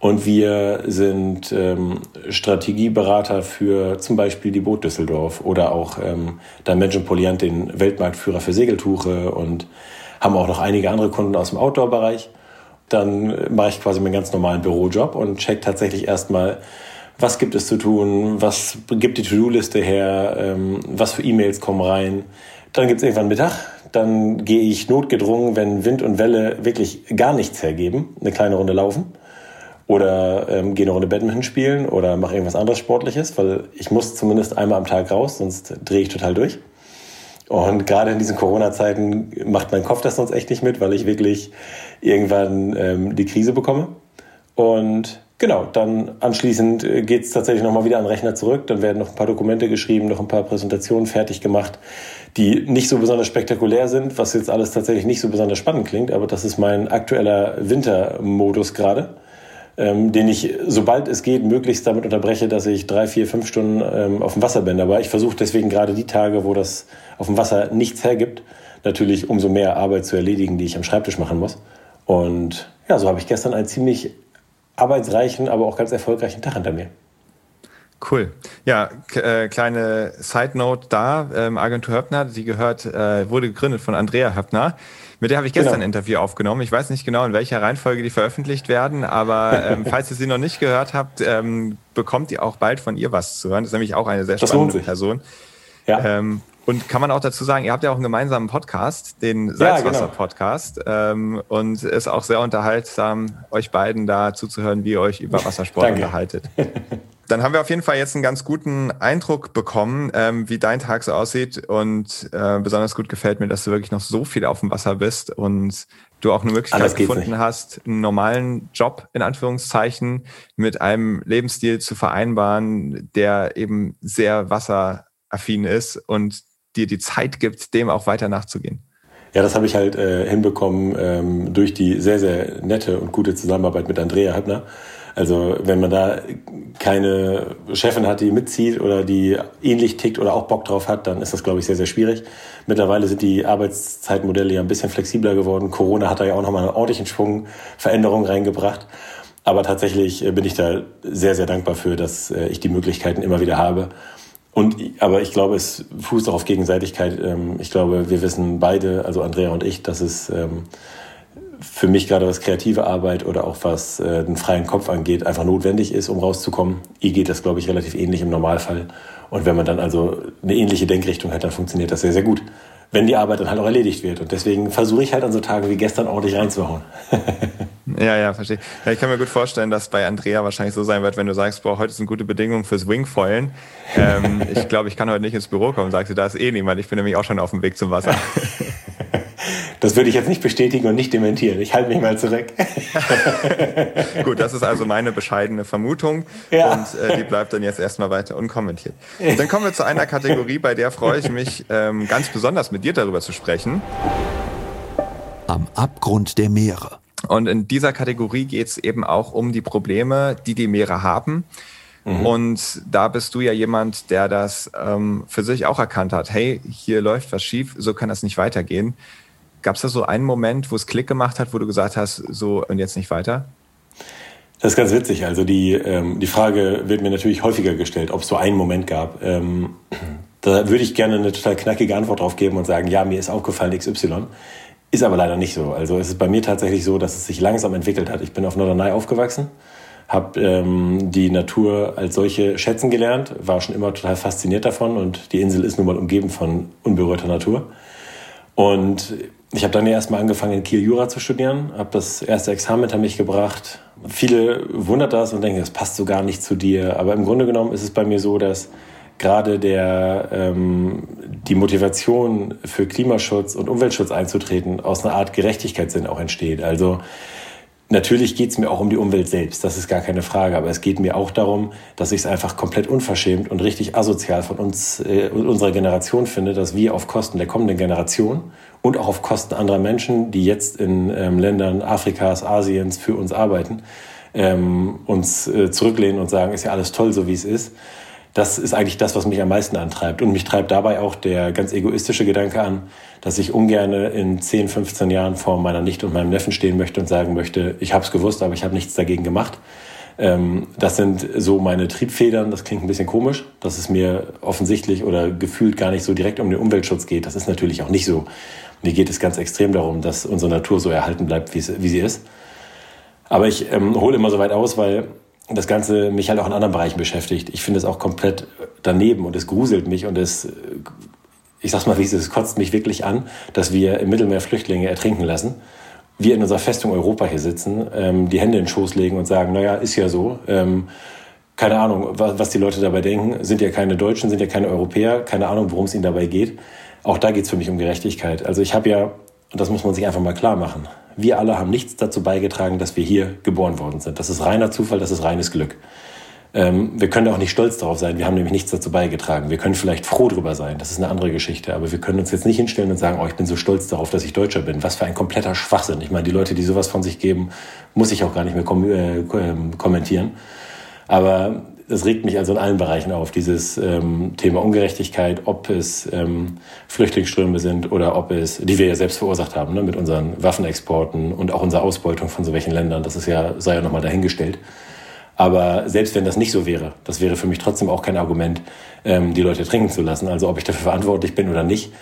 Und wir sind ähm, Strategieberater für zum Beispiel die Boot Düsseldorf oder auch ähm, Dimension Poliant, den Weltmarktführer für Segeltuche und haben auch noch einige andere Kunden aus dem Outdoor-Bereich. Dann mache ich quasi meinen ganz normalen Bürojob und check tatsächlich erstmal, was gibt es zu tun, was gibt die To-Do-Liste her, ähm, was für E-Mails kommen rein. Dann gibt es irgendwann Mittag, dann gehe ich notgedrungen, wenn Wind und Welle wirklich gar nichts hergeben, eine kleine Runde laufen oder ähm, gehe eine Runde Badminton spielen oder mache irgendwas anderes Sportliches, weil ich muss zumindest einmal am Tag raus, sonst drehe ich total durch. Und gerade in diesen Corona-Zeiten macht mein Kopf das sonst echt nicht mit, weil ich wirklich irgendwann ähm, die Krise bekomme. Und Genau, dann anschließend äh, geht es tatsächlich nochmal wieder an den Rechner zurück. Dann werden noch ein paar Dokumente geschrieben, noch ein paar Präsentationen fertig gemacht, die nicht so besonders spektakulär sind, was jetzt alles tatsächlich nicht so besonders spannend klingt. Aber das ist mein aktueller Wintermodus gerade, ähm, den ich, sobald es geht, möglichst damit unterbreche, dass ich drei, vier, fünf Stunden ähm, auf dem Wasser bin. Aber ich versuche deswegen gerade die Tage, wo das auf dem Wasser nichts hergibt, natürlich umso mehr Arbeit zu erledigen, die ich am Schreibtisch machen muss. Und ja, so habe ich gestern ein ziemlich arbeitsreichen, aber auch ganz erfolgreichen Tag hinter mir. Cool. Ja, äh, kleine Side Note da. Ähm, Agentur Höppner, die gehört, äh, wurde gegründet von Andrea Höppner. Mit der habe ich gestern genau. ein Interview aufgenommen. Ich weiß nicht genau, in welcher Reihenfolge die veröffentlicht werden, aber ähm, falls ihr sie noch nicht gehört habt, ähm, bekommt ihr auch bald von ihr was zu hören. Das ist nämlich auch eine sehr spannende Person. Ja. Ähm, und kann man auch dazu sagen, ihr habt ja auch einen gemeinsamen Podcast, den Salzwasser-Podcast. Ja, genau. ähm, und ist auch sehr unterhaltsam, euch beiden da zuzuhören, wie ihr euch über Wassersport unterhaltet. Dann haben wir auf jeden Fall jetzt einen ganz guten Eindruck bekommen, ähm, wie dein Tag so aussieht. Und äh, besonders gut gefällt mir, dass du wirklich noch so viel auf dem Wasser bist und du auch eine Möglichkeit gefunden nicht. hast, einen normalen Job in Anführungszeichen mit einem Lebensstil zu vereinbaren, der eben sehr wasseraffin ist und dir die Zeit gibt, dem auch weiter nachzugehen. Ja, das habe ich halt äh, hinbekommen ähm, durch die sehr, sehr nette und gute Zusammenarbeit mit Andrea Höppner. Also wenn man da keine Chefin hat, die mitzieht oder die ähnlich tickt oder auch Bock drauf hat, dann ist das, glaube ich, sehr, sehr schwierig. Mittlerweile sind die Arbeitszeitmodelle ja ein bisschen flexibler geworden. Corona hat da ja auch nochmal einen ordentlichen Schwung Veränderungen reingebracht. Aber tatsächlich äh, bin ich da sehr, sehr dankbar für, dass äh, ich die Möglichkeiten immer wieder habe. Und, aber ich glaube, es fußt auch auf Gegenseitigkeit. Ähm, ich glaube, wir wissen beide, also Andrea und ich, dass es ähm, für mich gerade was kreative Arbeit oder auch was äh, den freien Kopf angeht, einfach notwendig ist, um rauszukommen. Ihr geht das, glaube ich, relativ ähnlich im Normalfall. Und wenn man dann also eine ähnliche Denkrichtung hat, dann funktioniert das sehr, sehr gut. Wenn die Arbeit dann halt auch erledigt wird. Und deswegen versuche ich halt an so Tagen wie gestern ordentlich reinzuhauen. Ja, ja, verstehe. Ja, ich kann mir gut vorstellen, dass bei Andrea wahrscheinlich so sein wird, wenn du sagst, boah, heute sind gute Bedingungen fürs Wingfoilen. Ähm, ich glaube, ich kann heute nicht ins Büro kommen. Sagst du, da ist eh niemand. Ich bin nämlich auch schon auf dem Weg zum Wasser. Das würde ich jetzt nicht bestätigen und nicht dementieren. Ich halte mich mal zurück. Gut, das ist also meine bescheidene Vermutung. Ja. Und äh, die bleibt dann jetzt erstmal weiter unkommentiert. Dann kommen wir zu einer Kategorie, bei der freue ich mich ähm, ganz besonders mit dir darüber zu sprechen. Am Abgrund der Meere. Und in dieser Kategorie geht es eben auch um die Probleme, die die Meere haben. Mhm. Und da bist du ja jemand, der das ähm, für sich auch erkannt hat. Hey, hier läuft was schief, so kann das nicht weitergehen. Gab es da so einen Moment, wo es Klick gemacht hat, wo du gesagt hast, so und jetzt nicht weiter? Das ist ganz witzig. Also die, ähm, die Frage wird mir natürlich häufiger gestellt, ob es so einen Moment gab. Ähm, da würde ich gerne eine total knackige Antwort drauf geben und sagen, ja, mir ist aufgefallen XY. Ist aber leider nicht so. Also es ist bei mir tatsächlich so, dass es sich langsam entwickelt hat. Ich bin auf Norderney aufgewachsen, habe ähm, die Natur als solche schätzen gelernt, war schon immer total fasziniert davon und die Insel ist nun mal umgeben von unberührter Natur. Und ich habe dann ja erstmal angefangen, in Kiel Jura zu studieren, habe das erste Examen hinter mich gebracht. Viele wundert das und denken, das passt so gar nicht zu dir. Aber im Grunde genommen ist es bei mir so, dass gerade der, ähm, die Motivation für Klimaschutz und Umweltschutz einzutreten aus einer Art Gerechtigkeitssinn auch entsteht. Also Natürlich geht es mir auch um die Umwelt selbst, das ist gar keine Frage, aber es geht mir auch darum, dass ich es einfach komplett unverschämt und richtig asozial von uns, äh, unserer Generation finde, dass wir auf Kosten der kommenden Generation und auch auf Kosten anderer Menschen, die jetzt in ähm, Ländern Afrikas, Asiens für uns arbeiten, ähm, uns äh, zurücklehnen und sagen, ist ja alles toll, so wie es ist das ist eigentlich das, was mich am meisten antreibt. Und mich treibt dabei auch der ganz egoistische Gedanke an, dass ich ungern in 10, 15 Jahren vor meiner Nichte und meinem Neffen stehen möchte und sagen möchte, ich habe es gewusst, aber ich habe nichts dagegen gemacht. Ähm, das sind so meine Triebfedern. Das klingt ein bisschen komisch, dass es mir offensichtlich oder gefühlt gar nicht so direkt um den Umweltschutz geht. Das ist natürlich auch nicht so. Mir geht es ganz extrem darum, dass unsere Natur so erhalten bleibt, wie sie ist. Aber ich ähm, hole immer so weit aus, weil das Ganze mich halt auch in anderen Bereichen beschäftigt. Ich finde es auch komplett daneben und es gruselt mich und es, ich sag's mal wie es ist, es kotzt mich wirklich an, dass wir im Mittelmeer Flüchtlinge ertrinken lassen. Wir in unserer Festung Europa hier sitzen, ähm, die Hände in den Schoß legen und sagen, naja, ist ja so. Ähm, keine Ahnung, was, was die Leute dabei denken. Sind ja keine Deutschen, sind ja keine Europäer. Keine Ahnung, worum es ihnen dabei geht. Auch da geht's für mich um Gerechtigkeit. Also ich habe ja, und das muss man sich einfach mal klar machen, wir alle haben nichts dazu beigetragen, dass wir hier geboren worden sind. Das ist reiner Zufall, das ist reines Glück. Ähm, wir können auch nicht stolz darauf sein, wir haben nämlich nichts dazu beigetragen. Wir können vielleicht froh darüber sein, das ist eine andere Geschichte, aber wir können uns jetzt nicht hinstellen und sagen, oh, ich bin so stolz darauf, dass ich Deutscher bin. Was für ein kompletter Schwachsinn. Ich meine, die Leute, die sowas von sich geben, muss ich auch gar nicht mehr kom äh, ähm, kommentieren. Aber das regt mich also in allen Bereichen auf, dieses ähm, Thema Ungerechtigkeit, ob es ähm, Flüchtlingsströme sind oder ob es, die wir ja selbst verursacht haben, ne, mit unseren Waffenexporten und auch unserer Ausbeutung von so welchen Ländern. Das ist ja, sei ja nochmal dahingestellt. Aber selbst wenn das nicht so wäre, das wäre für mich trotzdem auch kein Argument, ähm, die Leute trinken zu lassen. Also ob ich dafür verantwortlich bin oder nicht,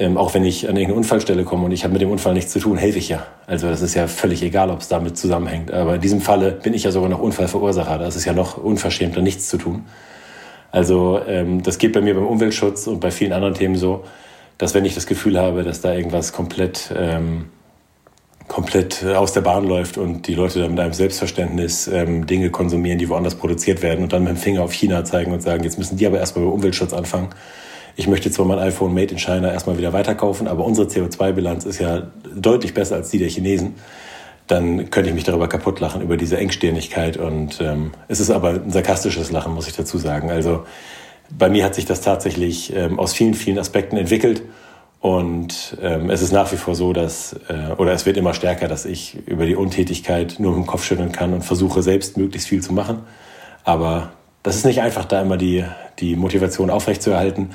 ähm, auch wenn ich an irgendeine Unfallstelle komme und ich habe mit dem Unfall nichts zu tun, helfe ich ja. Also das ist ja völlig egal, ob es damit zusammenhängt. Aber in diesem Falle bin ich ja sogar noch Unfallverursacher. Das ist ja noch unverschämter, nichts zu tun. Also ähm, das geht bei mir beim Umweltschutz und bei vielen anderen Themen so, dass wenn ich das Gefühl habe, dass da irgendwas komplett ähm, komplett aus der Bahn läuft und die Leute dann mit einem Selbstverständnis ähm, Dinge konsumieren, die woanders produziert werden und dann mit dem Finger auf China zeigen und sagen, jetzt müssen die aber erstmal beim Umweltschutz anfangen ich möchte zwar mein iPhone Made in China erstmal wieder weiterkaufen, aber unsere CO2-Bilanz ist ja deutlich besser als die der Chinesen. Dann könnte ich mich darüber kaputt lachen, über diese Engstirnigkeit. Und ähm, es ist aber ein sarkastisches Lachen, muss ich dazu sagen. Also bei mir hat sich das tatsächlich ähm, aus vielen, vielen Aspekten entwickelt. Und ähm, es ist nach wie vor so, dass, äh, oder es wird immer stärker, dass ich über die Untätigkeit nur mit dem Kopf schütteln kann und versuche selbst möglichst viel zu machen. Aber das ist nicht einfach, da immer die, die Motivation aufrechtzuerhalten.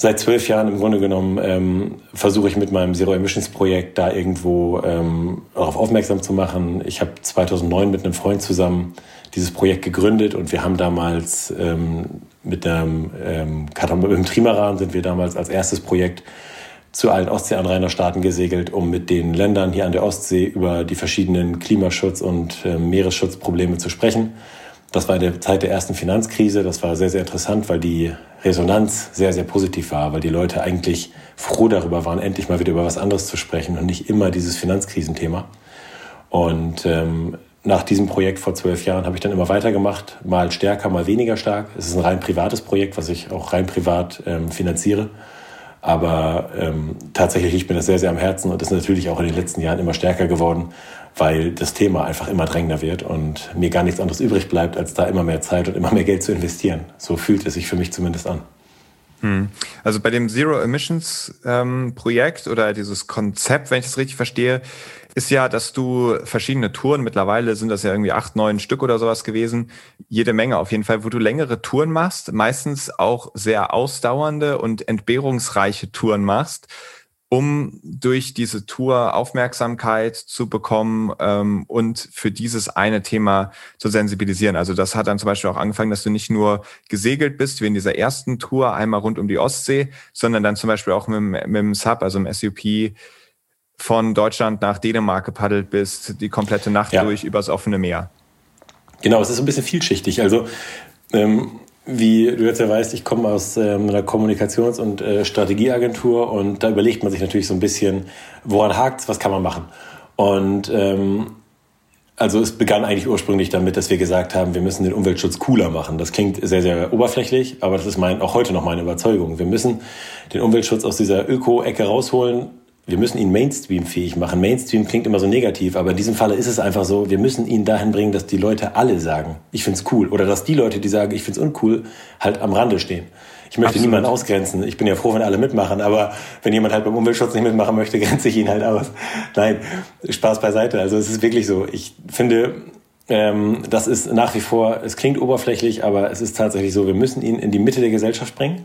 Seit zwölf Jahren im Grunde genommen ähm, versuche ich mit meinem Zero Emissions Projekt da irgendwo ähm, darauf aufmerksam zu machen. Ich habe 2009 mit einem Freund zusammen dieses Projekt gegründet und wir haben damals ähm, mit, dem, ähm, mit dem Trimaran sind wir damals als erstes Projekt zu allen Ostseeanrainerstaaten gesegelt, um mit den Ländern hier an der Ostsee über die verschiedenen Klimaschutz- und äh, Meeresschutzprobleme zu sprechen. Das war in der Zeit der ersten Finanzkrise. Das war sehr, sehr interessant, weil die Resonanz sehr, sehr positiv war, weil die Leute eigentlich froh darüber waren, endlich mal wieder über was anderes zu sprechen und nicht immer dieses Finanzkrisenthema. Und ähm, nach diesem Projekt vor zwölf Jahren habe ich dann immer weitergemacht, mal stärker, mal weniger stark. Es ist ein rein privates Projekt, was ich auch rein privat ähm, finanziere. Aber ähm, tatsächlich liegt mir das sehr, sehr am Herzen und ist natürlich auch in den letzten Jahren immer stärker geworden, weil das Thema einfach immer drängender wird und mir gar nichts anderes übrig bleibt, als da immer mehr Zeit und immer mehr Geld zu investieren. So fühlt es sich für mich zumindest an. Hm. Also bei dem Zero Emissions ähm, Projekt oder dieses Konzept, wenn ich das richtig verstehe, ist ja, dass du verschiedene Touren, mittlerweile sind das ja irgendwie acht, neun Stück oder sowas gewesen, jede Menge auf jeden Fall, wo du längere Touren machst, meistens auch sehr ausdauernde und entbehrungsreiche Touren machst um durch diese Tour Aufmerksamkeit zu bekommen ähm, und für dieses eine Thema zu sensibilisieren. Also das hat dann zum Beispiel auch angefangen, dass du nicht nur gesegelt bist, wie in dieser ersten Tour einmal rund um die Ostsee, sondern dann zum Beispiel auch mit, mit dem Sub, also im SUP, von Deutschland nach Dänemark gepaddelt bist, die komplette Nacht ja. durch übers offene Meer. Genau, es ist ein bisschen vielschichtig. Also ähm, wie du jetzt ja weißt, ich komme aus ähm, einer Kommunikations- und äh, Strategieagentur und da überlegt man sich natürlich so ein bisschen, woran hakt's, was kann man machen. Und ähm, also es begann eigentlich ursprünglich damit, dass wir gesagt haben, wir müssen den Umweltschutz cooler machen. Das klingt sehr, sehr oberflächlich, aber das ist mein, auch heute noch meine Überzeugung. Wir müssen den Umweltschutz aus dieser Öko-Ecke rausholen, wir müssen ihn Mainstream-fähig machen. Mainstream klingt immer so negativ, aber in diesem Falle ist es einfach so, wir müssen ihn dahin bringen, dass die Leute alle sagen, ich find's cool. Oder dass die Leute, die sagen, ich find's uncool, halt am Rande stehen. Ich möchte Absolut. niemanden ausgrenzen. Ich bin ja froh, wenn alle mitmachen, aber wenn jemand halt beim Umweltschutz nicht mitmachen möchte, grenze ich ihn halt aus. Nein, Spaß beiseite. Also es ist wirklich so. Ich finde, ähm, das ist nach wie vor, es klingt oberflächlich, aber es ist tatsächlich so, wir müssen ihn in die Mitte der Gesellschaft bringen.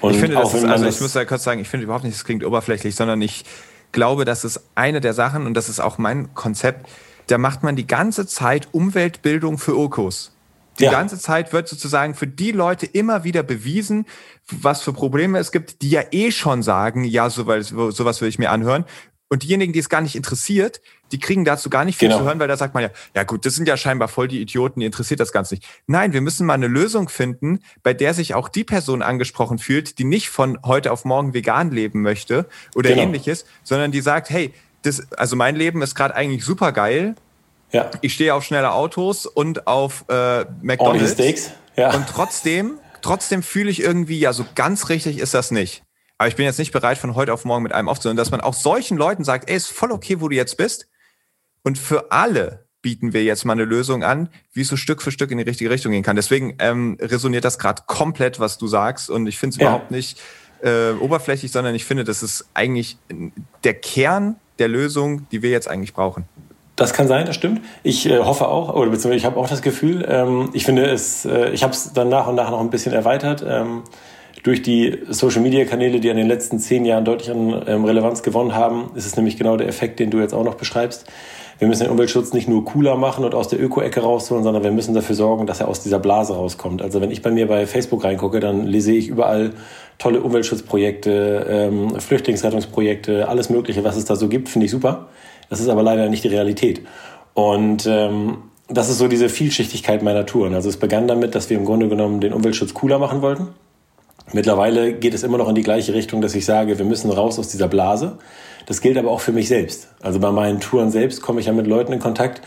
Und ich finde, das ist, also ich muss da kurz sagen, ich finde überhaupt nicht, es klingt oberflächlich, sondern ich glaube, das ist eine der Sachen und das ist auch mein Konzept. Da macht man die ganze Zeit Umweltbildung für Ökos. Die ja. ganze Zeit wird sozusagen für die Leute immer wieder bewiesen, was für Probleme es gibt, die ja eh schon sagen, ja, sowas, sowas will ich mir anhören. Und diejenigen, die es gar nicht interessiert, die kriegen dazu gar nicht viel genau. zu hören, weil da sagt man ja, ja gut, das sind ja scheinbar voll die Idioten, die interessiert das Ganze nicht. Nein, wir müssen mal eine Lösung finden, bei der sich auch die Person angesprochen fühlt, die nicht von heute auf morgen vegan leben möchte oder genau. ähnliches, sondern die sagt, hey, das, also mein Leben ist gerade eigentlich super geil. Ja. Ich stehe auf schnelle Autos und auf äh, McDonalds. Steaks. Ja. Und trotzdem, trotzdem fühle ich irgendwie, ja, so ganz richtig ist das nicht. Aber ich bin jetzt nicht bereit, von heute auf morgen mit einem aufzuhören, dass man auch solchen Leuten sagt, ey, ist voll okay, wo du jetzt bist. Und für alle bieten wir jetzt mal eine Lösung an, wie es so Stück für Stück in die richtige Richtung gehen kann. Deswegen ähm, resoniert das gerade komplett, was du sagst. Und ich finde es ja. überhaupt nicht äh, oberflächlich, sondern ich finde, das ist eigentlich der Kern der Lösung, die wir jetzt eigentlich brauchen. Das kann sein, das stimmt. Ich äh, hoffe auch, oder beziehungsweise ich habe auch das Gefühl, ähm, ich finde es, äh, ich habe es dann nach und nach noch ein bisschen erweitert. Ähm, durch die Social-Media-Kanäle, die in den letzten zehn Jahren deutlich an ähm, Relevanz gewonnen haben, ist es nämlich genau der Effekt, den du jetzt auch noch beschreibst. Wir müssen den Umweltschutz nicht nur cooler machen und aus der Öko-Ecke rausholen, sondern wir müssen dafür sorgen, dass er aus dieser Blase rauskommt. Also wenn ich bei mir bei Facebook reingucke, dann lese ich überall tolle Umweltschutzprojekte, ähm, Flüchtlingsrettungsprojekte, alles Mögliche, was es da so gibt, finde ich super. Das ist aber leider nicht die Realität. Und ähm, das ist so diese Vielschichtigkeit meiner Touren. Also es begann damit, dass wir im Grunde genommen den Umweltschutz cooler machen wollten. Mittlerweile geht es immer noch in die gleiche Richtung, dass ich sage, wir müssen raus aus dieser Blase. Das gilt aber auch für mich selbst. Also bei meinen Touren selbst komme ich ja mit Leuten in Kontakt,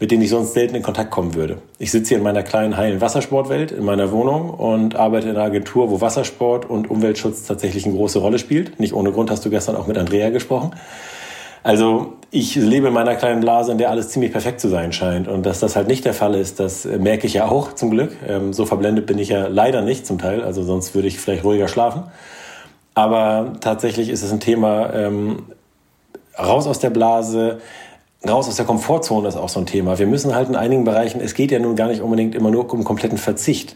mit denen ich sonst selten in Kontakt kommen würde. Ich sitze hier in meiner kleinen heilen Wassersportwelt in meiner Wohnung und arbeite in einer Agentur, wo Wassersport und Umweltschutz tatsächlich eine große Rolle spielt. Nicht ohne Grund hast du gestern auch mit Andrea gesprochen. Also ich lebe in meiner kleinen Blase, in der alles ziemlich perfekt zu sein scheint. Und dass das halt nicht der Fall ist, das merke ich ja auch zum Glück. Ähm, so verblendet bin ich ja leider nicht zum Teil. Also sonst würde ich vielleicht ruhiger schlafen. Aber tatsächlich ist es ein Thema, ähm, raus aus der Blase, raus aus der Komfortzone ist auch so ein Thema. Wir müssen halt in einigen Bereichen, es geht ja nun gar nicht unbedingt immer nur um kompletten Verzicht.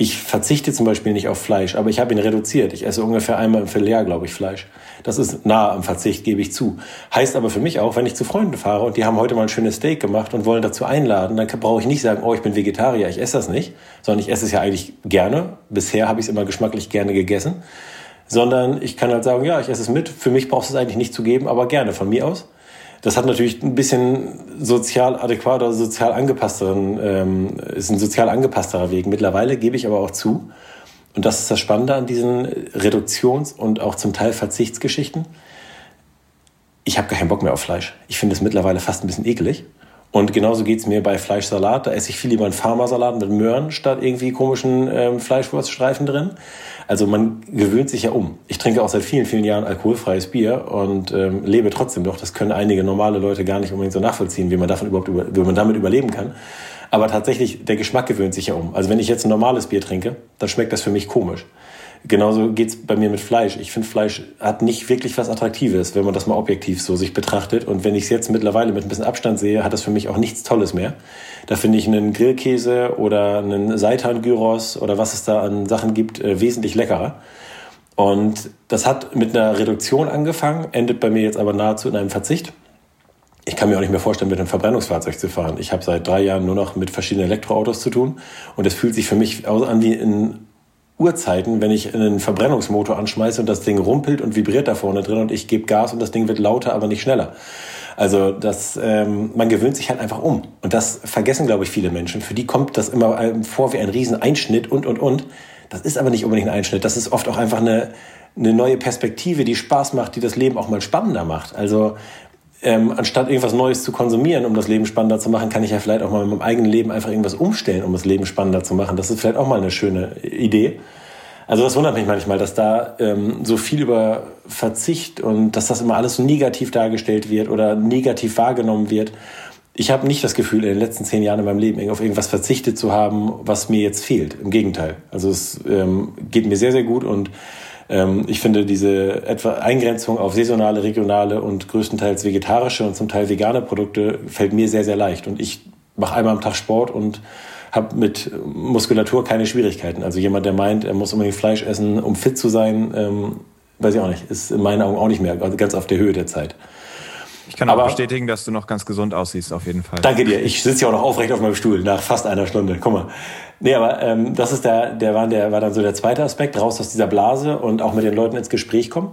Ich verzichte zum Beispiel nicht auf Fleisch, aber ich habe ihn reduziert. Ich esse ungefähr einmal im Vierteljahr, glaube ich, Fleisch. Das ist nah am Verzicht, gebe ich zu. Heißt aber für mich auch, wenn ich zu Freunden fahre und die haben heute mal ein schönes Steak gemacht und wollen dazu einladen, dann brauche ich nicht sagen, oh, ich bin Vegetarier, ich esse das nicht, sondern ich esse es ja eigentlich gerne. Bisher habe ich es immer geschmacklich gerne gegessen. Sondern ich kann halt sagen, ja, ich esse es mit. Für mich brauchst du es eigentlich nicht zu geben, aber gerne von mir aus. Das hat natürlich ein bisschen sozial adäquat oder sozial angepassteren, ähm, ist ein sozial angepassterer Weg. Mittlerweile gebe ich aber auch zu, und das ist das Spannende an diesen Reduktions- und auch zum Teil Verzichtsgeschichten. Ich habe gar keinen Bock mehr auf Fleisch. Ich finde es mittlerweile fast ein bisschen ekelig. Und genauso geht es mir bei Fleischsalat. Da esse ich viel lieber einen Pharmasalat mit Möhren statt irgendwie komischen ähm, Fleischwurststreifen drin. Also man gewöhnt sich ja um. Ich trinke auch seit vielen, vielen Jahren alkoholfreies Bier und ähm, lebe trotzdem doch. Das können einige normale Leute gar nicht unbedingt so nachvollziehen, wie man, davon überhaupt über, wie man damit überleben kann. Aber tatsächlich, der Geschmack gewöhnt sich ja um. Also wenn ich jetzt ein normales Bier trinke, dann schmeckt das für mich komisch. Genauso geht's bei mir mit Fleisch. Ich finde, Fleisch hat nicht wirklich was Attraktives, wenn man das mal objektiv so sich betrachtet. Und wenn ich es jetzt mittlerweile mit ein bisschen Abstand sehe, hat das für mich auch nichts Tolles mehr. Da finde ich einen Grillkäse oder einen Seitan-Gyros oder was es da an Sachen gibt, äh, wesentlich leckerer. Und das hat mit einer Reduktion angefangen, endet bei mir jetzt aber nahezu in einem Verzicht. Ich kann mir auch nicht mehr vorstellen, mit einem Verbrennungsfahrzeug zu fahren. Ich habe seit drei Jahren nur noch mit verschiedenen Elektroautos zu tun. Und es fühlt sich für mich an wie in Uhrzeiten, wenn ich einen Verbrennungsmotor anschmeiße und das Ding rumpelt und vibriert da vorne drin und ich gebe Gas und das Ding wird lauter, aber nicht schneller. Also das, ähm, man gewöhnt sich halt einfach um. Und das vergessen, glaube ich, viele Menschen. Für die kommt das immer vor wie ein Rieseneinschnitt und, und, und. Das ist aber nicht unbedingt ein Einschnitt. Das ist oft auch einfach eine, eine neue Perspektive, die Spaß macht, die das Leben auch mal spannender macht. Also ähm, anstatt irgendwas Neues zu konsumieren, um das Leben spannender zu machen, kann ich ja vielleicht auch mal in meinem eigenen Leben einfach irgendwas umstellen, um das Leben spannender zu machen. Das ist vielleicht auch mal eine schöne Idee. Also das wundert mich manchmal, dass da ähm, so viel über Verzicht und dass das immer alles so negativ dargestellt wird oder negativ wahrgenommen wird. Ich habe nicht das Gefühl, in den letzten zehn Jahren in meinem Leben auf irgendwas verzichtet zu haben, was mir jetzt fehlt. Im Gegenteil. Also es ähm, geht mir sehr, sehr gut und ich finde diese etwa Eingrenzung auf saisonale, regionale und größtenteils vegetarische und zum Teil vegane Produkte fällt mir sehr, sehr leicht. Und ich mache einmal am Tag Sport und habe mit Muskulatur keine Schwierigkeiten. Also jemand, der meint, er muss unbedingt Fleisch essen, um fit zu sein, ähm, weiß ich auch nicht, ist in meinen Augen auch nicht mehr ganz auf der Höhe der Zeit. Ich kann auch bestätigen, dass du noch ganz gesund aussiehst, auf jeden Fall. Danke dir. Ich sitze ja auch noch aufrecht auf meinem Stuhl nach fast einer Stunde. Guck mal. Nee, aber ähm, das ist der, der war, der war dann so der zweite Aspekt, raus aus dieser Blase und auch mit den Leuten ins Gespräch kommen.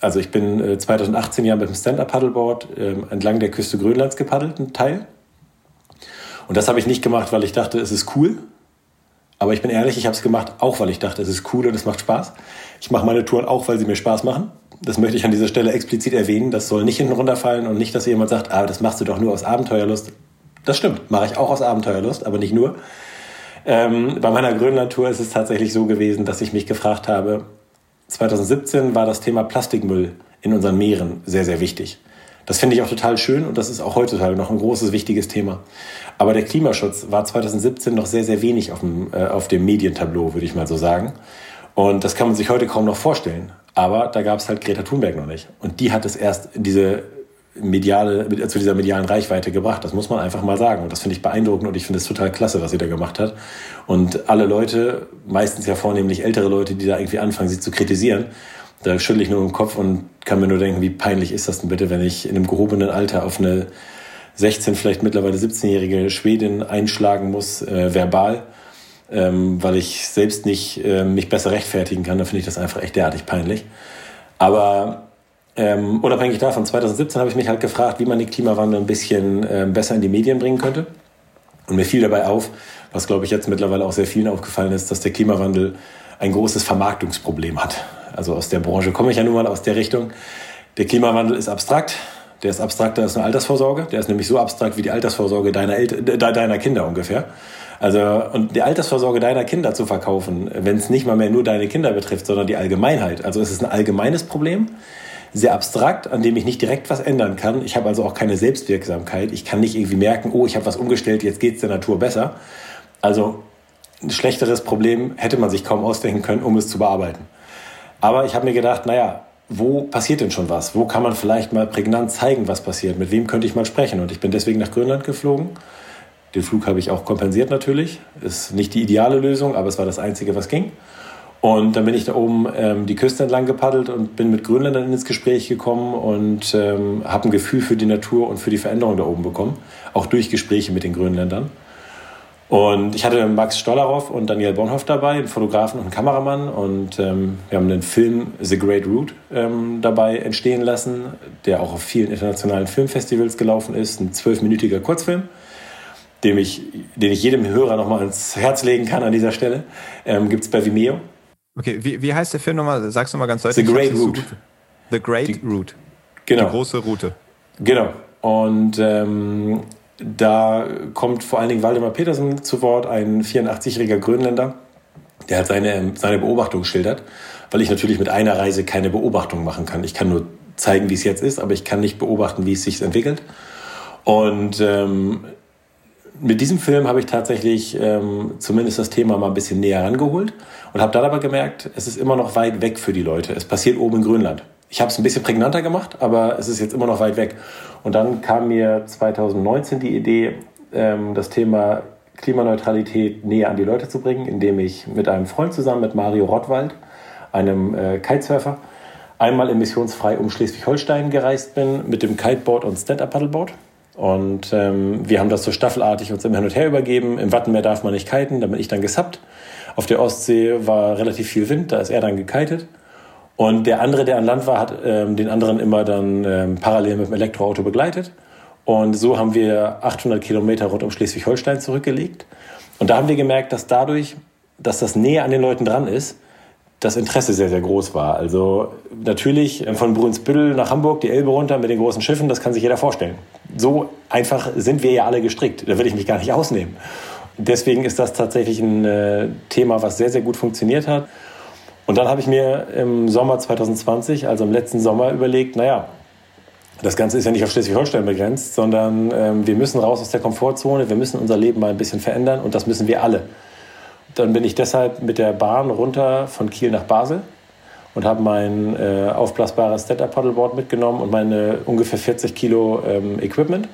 Also ich bin äh, 2018 ja mit dem Stand-Up-Paddleboard äh, entlang der Küste Grönlands gepaddelt, ein Teil. Und das habe ich nicht gemacht, weil ich dachte, es ist cool. Aber ich bin ehrlich, ich habe es gemacht, auch weil ich dachte, es ist cool und es macht Spaß. Ich mache meine Touren auch, weil sie mir Spaß machen. Das möchte ich an dieser Stelle explizit erwähnen. Das soll nicht hinten runterfallen und nicht, dass jemand sagt, ah, das machst du doch nur aus Abenteuerlust. Das stimmt, mache ich auch aus Abenteuerlust, aber nicht nur. Ähm, bei meiner Grönland-Tour ist es tatsächlich so gewesen, dass ich mich gefragt habe, 2017 war das Thema Plastikmüll in unseren Meeren sehr, sehr wichtig. Das finde ich auch total schön und das ist auch heutzutage noch ein großes, wichtiges Thema. Aber der Klimaschutz war 2017 noch sehr, sehr wenig auf dem, äh, auf dem Medientableau, würde ich mal so sagen. Und das kann man sich heute kaum noch vorstellen. Aber da gab es halt Greta Thunberg noch nicht. Und die hat es erst diese mediale, zu dieser medialen Reichweite gebracht. Das muss man einfach mal sagen. Und das finde ich beeindruckend und ich finde es total klasse, was sie da gemacht hat. Und alle Leute, meistens ja vornehmlich ältere Leute, die da irgendwie anfangen, sie zu kritisieren, da schüttle ich nur im Kopf und kann mir nur denken, wie peinlich ist das denn bitte, wenn ich in einem gehobenen Alter auf eine 16, vielleicht mittlerweile 17-jährige Schwedin einschlagen muss, äh, verbal, ähm, weil ich selbst nicht äh, mich besser rechtfertigen kann, dann finde ich das einfach echt derartig peinlich. Aber ähm, unabhängig davon, 2017 habe ich mich halt gefragt, wie man den Klimawandel ein bisschen äh, besser in die Medien bringen könnte. Und mir fiel dabei auf, was glaube ich jetzt mittlerweile auch sehr vielen aufgefallen ist, dass der Klimawandel ein großes Vermarktungsproblem hat. Also aus der Branche komme ich ja nun mal aus der Richtung. Der Klimawandel ist abstrakt. Der ist abstrakter als eine Altersvorsorge. Der ist nämlich so abstrakt wie die Altersvorsorge deiner, El deiner Kinder ungefähr. Also, und die Altersvorsorge deiner Kinder zu verkaufen, wenn es nicht mal mehr nur deine Kinder betrifft, sondern die Allgemeinheit. Also es ist ein allgemeines Problem, sehr abstrakt, an dem ich nicht direkt was ändern kann. Ich habe also auch keine Selbstwirksamkeit. Ich kann nicht irgendwie merken, oh, ich habe was umgestellt, jetzt geht es der Natur besser. Also ein schlechteres Problem hätte man sich kaum ausdenken können, um es zu bearbeiten. Aber ich habe mir gedacht, naja, wo passiert denn schon was? Wo kann man vielleicht mal prägnant zeigen, was passiert? Mit wem könnte ich mal sprechen? Und ich bin deswegen nach Grönland geflogen. Den Flug habe ich auch kompensiert natürlich. Ist nicht die ideale Lösung, aber es war das Einzige, was ging. Und dann bin ich da oben ähm, die Küste entlang gepaddelt und bin mit Grönländern ins Gespräch gekommen und ähm, habe ein Gefühl für die Natur und für die Veränderung da oben bekommen. Auch durch Gespräche mit den Grönländern. Und ich hatte Max Stollerow und Daniel Bornhoff dabei, einen Fotografen und einen Kameramann. Und ähm, wir haben den Film The Great Route ähm, dabei entstehen lassen, der auch auf vielen internationalen Filmfestivals gelaufen ist. Ein zwölfminütiger Kurzfilm, den ich, den ich jedem Hörer nochmal ans Herz legen kann an dieser Stelle. Ähm, Gibt es bei Vimeo. Okay, wie, wie heißt der Film nochmal? Sagst du mal ganz deutlich. The Great Route. The Great Die, Route. Genau. Die große Route. Genau. Und ähm, da kommt vor allen Dingen Waldemar Petersen zu Wort, ein 84-jähriger Grönländer, der hat seine, seine Beobachtung schildert, weil ich natürlich mit einer Reise keine Beobachtung machen kann. Ich kann nur zeigen, wie es jetzt ist, aber ich kann nicht beobachten, wie es sich entwickelt. Und ähm, mit diesem Film habe ich tatsächlich ähm, zumindest das Thema mal ein bisschen näher rangeholt und habe dann aber gemerkt, es ist immer noch weit weg für die Leute. Es passiert oben in Grönland. Ich habe es ein bisschen prägnanter gemacht, aber es ist jetzt immer noch weit weg. Und dann kam mir 2019 die Idee, ähm, das Thema Klimaneutralität näher an die Leute zu bringen, indem ich mit einem Freund zusammen, mit Mario Rottwald, einem äh, Kitesurfer, einmal emissionsfrei um Schleswig-Holstein gereist bin mit dem Kiteboard und Stand-Up-Paddleboard. Und ähm, wir haben das so staffelartig uns immer hin und her übergeben. Im Wattenmeer darf man nicht kiten, da bin ich dann gesappt. Auf der Ostsee war relativ viel Wind, da ist er dann gekitet. Und der andere, der an Land war, hat ähm, den anderen immer dann ähm, parallel mit dem Elektroauto begleitet. Und so haben wir 800 Kilometer rund um Schleswig-Holstein zurückgelegt. Und da haben wir gemerkt, dass dadurch, dass das näher an den Leuten dran ist, das Interesse sehr, sehr groß war. Also natürlich äh, von Brunsbüttel nach Hamburg, die Elbe runter mit den großen Schiffen, das kann sich jeder vorstellen. So einfach sind wir ja alle gestrickt. Da will ich mich gar nicht ausnehmen. Deswegen ist das tatsächlich ein äh, Thema, was sehr, sehr gut funktioniert hat. Und dann habe ich mir im Sommer 2020, also im letzten Sommer, überlegt, naja, das Ganze ist ja nicht auf Schleswig-Holstein begrenzt, sondern ähm, wir müssen raus aus der Komfortzone, wir müssen unser Leben mal ein bisschen verändern und das müssen wir alle. Dann bin ich deshalb mit der Bahn runter von Kiel nach Basel und habe mein äh, aufblasbares Stand-Up-Paddleboard mitgenommen und meine ungefähr 40 Kilo ähm, Equipment,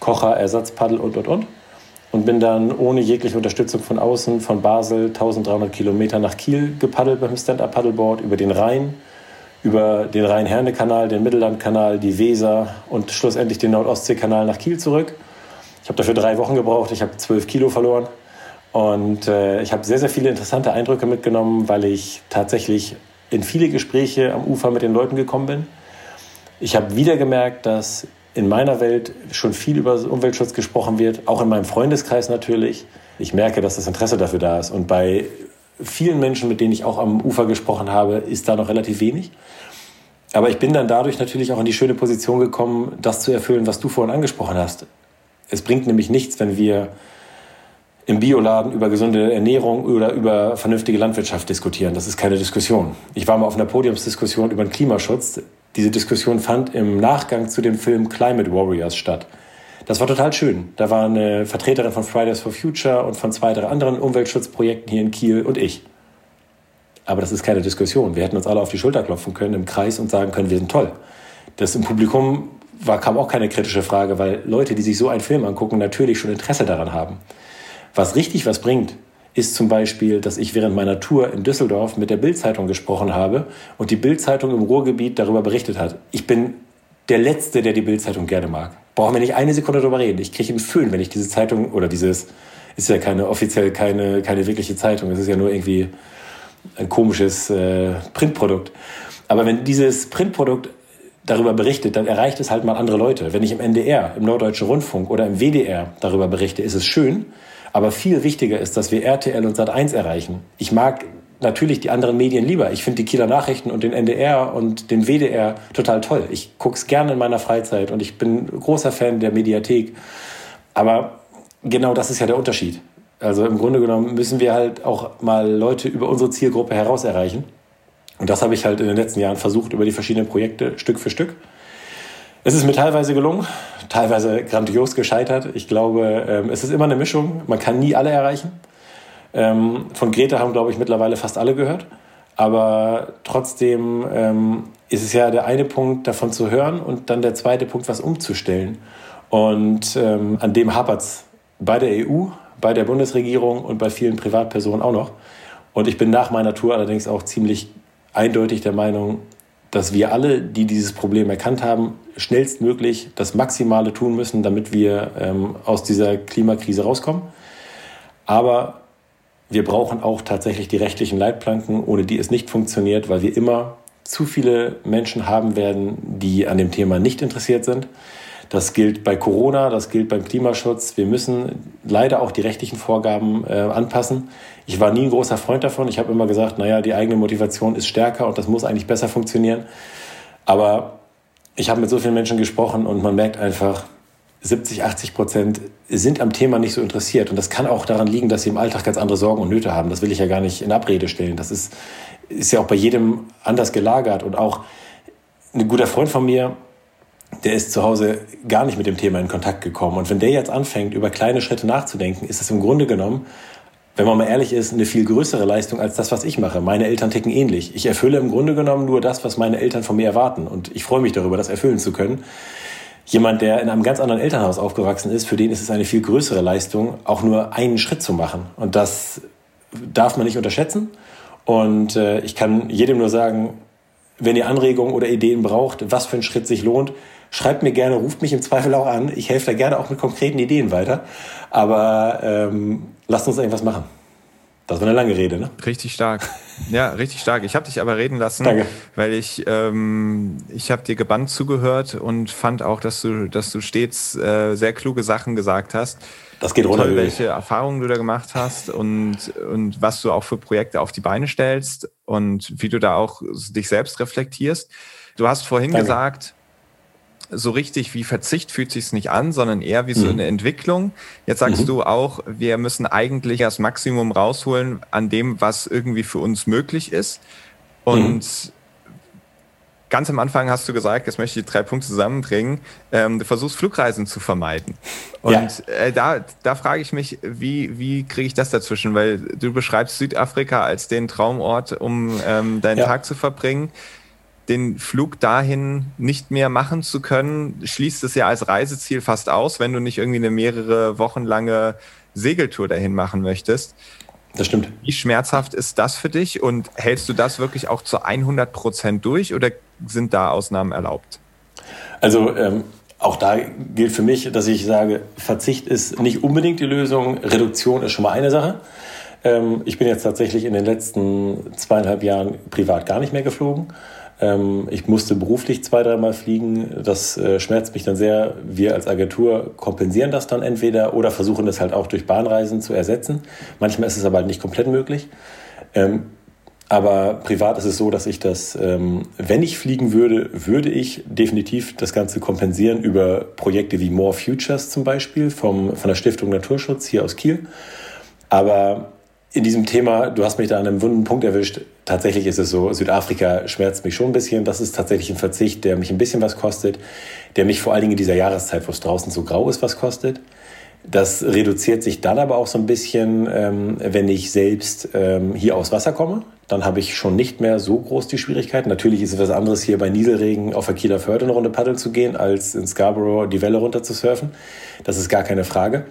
Kocher, Ersatzpaddel und, und, und. Und bin dann ohne jegliche Unterstützung von außen von Basel 1300 Kilometer nach Kiel gepaddelt beim Stand-Up-Paddleboard über den Rhein, über den Rhein-Herne-Kanal, den Mittellandkanal, die Weser und schlussendlich den Nordostsee-Kanal nach Kiel zurück. Ich habe dafür drei Wochen gebraucht, ich habe zwölf Kilo verloren. Und äh, ich habe sehr, sehr viele interessante Eindrücke mitgenommen, weil ich tatsächlich in viele Gespräche am Ufer mit den Leuten gekommen bin. Ich habe wieder gemerkt, dass in meiner Welt schon viel über Umweltschutz gesprochen wird, auch in meinem Freundeskreis natürlich. Ich merke, dass das Interesse dafür da ist. Und bei vielen Menschen, mit denen ich auch am Ufer gesprochen habe, ist da noch relativ wenig. Aber ich bin dann dadurch natürlich auch in die schöne Position gekommen, das zu erfüllen, was du vorhin angesprochen hast. Es bringt nämlich nichts, wenn wir im Bioladen über gesunde Ernährung oder über vernünftige Landwirtschaft diskutieren. Das ist keine Diskussion. Ich war mal auf einer Podiumsdiskussion über den Klimaschutz. Diese Diskussion fand im Nachgang zu dem Film Climate Warriors statt. Das war total schön. Da war eine Vertreterin von Fridays for Future und von zwei, drei anderen Umweltschutzprojekten hier in Kiel und ich. Aber das ist keine Diskussion. Wir hätten uns alle auf die Schulter klopfen können im Kreis und sagen können, wir sind toll. Das im Publikum war, kam auch keine kritische Frage, weil Leute, die sich so einen Film angucken, natürlich schon Interesse daran haben. Was richtig was bringt, ist zum Beispiel, dass ich während meiner Tour in Düsseldorf mit der Bildzeitung gesprochen habe und die Bildzeitung im Ruhrgebiet darüber berichtet hat. Ich bin der Letzte, der die Bildzeitung gerne mag. Brauchen wir nicht eine Sekunde darüber reden. Ich kriege einen Föhn, wenn ich diese Zeitung oder dieses ist ja keine offiziell keine keine wirkliche Zeitung. Es ist ja nur irgendwie ein komisches äh, Printprodukt. Aber wenn dieses Printprodukt darüber berichtet, dann erreicht es halt mal andere Leute. Wenn ich im NDR, im Norddeutschen Rundfunk oder im WDR darüber berichte, ist es schön. Aber viel wichtiger ist, dass wir RTL und Sat1 erreichen. Ich mag natürlich die anderen Medien lieber. Ich finde die Kieler Nachrichten und den NDR und den WDR total toll. Ich gucke es gerne in meiner Freizeit und ich bin großer Fan der Mediathek. Aber genau das ist ja der Unterschied. Also im Grunde genommen müssen wir halt auch mal Leute über unsere Zielgruppe heraus erreichen. Und das habe ich halt in den letzten Jahren versucht über die verschiedenen Projekte Stück für Stück. Es ist mir teilweise gelungen, teilweise grandios gescheitert. Ich glaube, ähm, es ist immer eine Mischung. Man kann nie alle erreichen. Ähm, von Greta haben, glaube ich, mittlerweile fast alle gehört. Aber trotzdem ähm, ist es ja der eine Punkt, davon zu hören und dann der zweite Punkt, was umzustellen. Und an dem hapert es bei der EU, bei der Bundesregierung und bei vielen Privatpersonen auch noch. Und ich bin nach meiner Tour allerdings auch ziemlich eindeutig der Meinung, dass wir alle, die dieses Problem erkannt haben, schnellstmöglich das Maximale tun müssen, damit wir ähm, aus dieser Klimakrise rauskommen. Aber wir brauchen auch tatsächlich die rechtlichen Leitplanken, ohne die es nicht funktioniert, weil wir immer zu viele Menschen haben werden, die an dem Thema nicht interessiert sind. Das gilt bei Corona, das gilt beim Klimaschutz. Wir müssen leider auch die rechtlichen Vorgaben äh, anpassen. Ich war nie ein großer Freund davon. Ich habe immer gesagt, naja, die eigene Motivation ist stärker und das muss eigentlich besser funktionieren. Aber ich habe mit so vielen Menschen gesprochen und man merkt einfach, 70, 80 Prozent sind am Thema nicht so interessiert. Und das kann auch daran liegen, dass sie im Alltag ganz andere Sorgen und Nöte haben. Das will ich ja gar nicht in Abrede stellen. Das ist, ist ja auch bei jedem anders gelagert. Und auch ein guter Freund von mir, der ist zu Hause gar nicht mit dem Thema in Kontakt gekommen. Und wenn der jetzt anfängt, über kleine Schritte nachzudenken, ist es im Grunde genommen, wenn man mal ehrlich ist, eine viel größere Leistung als das, was ich mache. Meine Eltern ticken ähnlich. Ich erfülle im Grunde genommen nur das, was meine Eltern von mir erwarten. Und ich freue mich darüber, das erfüllen zu können. Jemand, der in einem ganz anderen Elternhaus aufgewachsen ist, für den ist es eine viel größere Leistung, auch nur einen Schritt zu machen. Und das darf man nicht unterschätzen. Und äh, ich kann jedem nur sagen, wenn ihr Anregungen oder Ideen braucht, was für ein Schritt sich lohnt, schreibt mir gerne, ruft mich im Zweifel auch an. Ich helfe da gerne auch mit konkreten Ideen weiter. Aber ähm, lasst uns irgendwas machen. Das war eine lange Rede, ne? Richtig stark. Ja, richtig stark. Ich habe dich aber reden lassen, Danke. weil ich ähm, ich habe dir gebannt zugehört und fand auch, dass du dass du stets äh, sehr kluge Sachen gesagt hast. Das geht runter. Toll, welche Erfahrungen du da gemacht hast und und was du auch für Projekte auf die Beine stellst und wie du da auch dich selbst reflektierst. Du hast vorhin Danke. gesagt, so richtig wie Verzicht fühlt sich's nicht an, sondern eher wie so Mhm. eine Entwicklung. Jetzt sagst Mhm. du auch, wir müssen eigentlich das Maximum rausholen an dem, was irgendwie für uns möglich ist. Und Mhm. ganz am Anfang hast du gesagt, jetzt möchte ich die drei Punkte zusammenbringen, ähm, du versuchst Flugreisen zu vermeiden. Und Ja. äh, da, da frage ich mich, wie, wie kriege ich das dazwischen? Weil du beschreibst Südafrika als den Traumort, um ähm, deinen Ja. Tag zu verbringen den Flug dahin nicht mehr machen zu können, schließt es ja als Reiseziel fast aus, wenn du nicht irgendwie eine mehrere Wochen lange Segeltour dahin machen möchtest. Das stimmt. Wie schmerzhaft ist das für dich und hältst du das wirklich auch zu 100 Prozent durch oder sind da Ausnahmen erlaubt? Also ähm, auch da gilt für mich, dass ich sage, Verzicht ist nicht unbedingt die Lösung. Reduktion ist schon mal eine Sache. Ähm, ich bin jetzt tatsächlich in den letzten zweieinhalb Jahren privat gar nicht mehr geflogen. Ähm, ich musste beruflich zwei, dreimal fliegen. Das äh, schmerzt mich dann sehr. Wir als Agentur kompensieren das dann entweder oder versuchen das halt auch durch Bahnreisen zu ersetzen. Manchmal ist es aber halt nicht komplett möglich. Ähm, aber privat ist es so, dass ich das, ähm, wenn ich fliegen würde, würde ich definitiv das Ganze kompensieren über Projekte wie More Futures zum Beispiel vom, von der Stiftung Naturschutz hier aus Kiel. Aber in diesem Thema, du hast mich da an einem wunden Punkt erwischt. Tatsächlich ist es so, Südafrika schmerzt mich schon ein bisschen. Das ist tatsächlich ein Verzicht, der mich ein bisschen was kostet, der mich vor allen Dingen in dieser Jahreszeit, wo es draußen so grau ist, was kostet. Das reduziert sich dann aber auch so ein bisschen, ähm, wenn ich selbst ähm, hier aufs Wasser komme. Dann habe ich schon nicht mehr so groß die Schwierigkeiten. Natürlich ist es was anderes, hier bei Nieselregen auf der Kieler Förde eine Runde paddeln zu gehen, als in Scarborough die Welle runter zu surfen. Das ist gar keine Frage.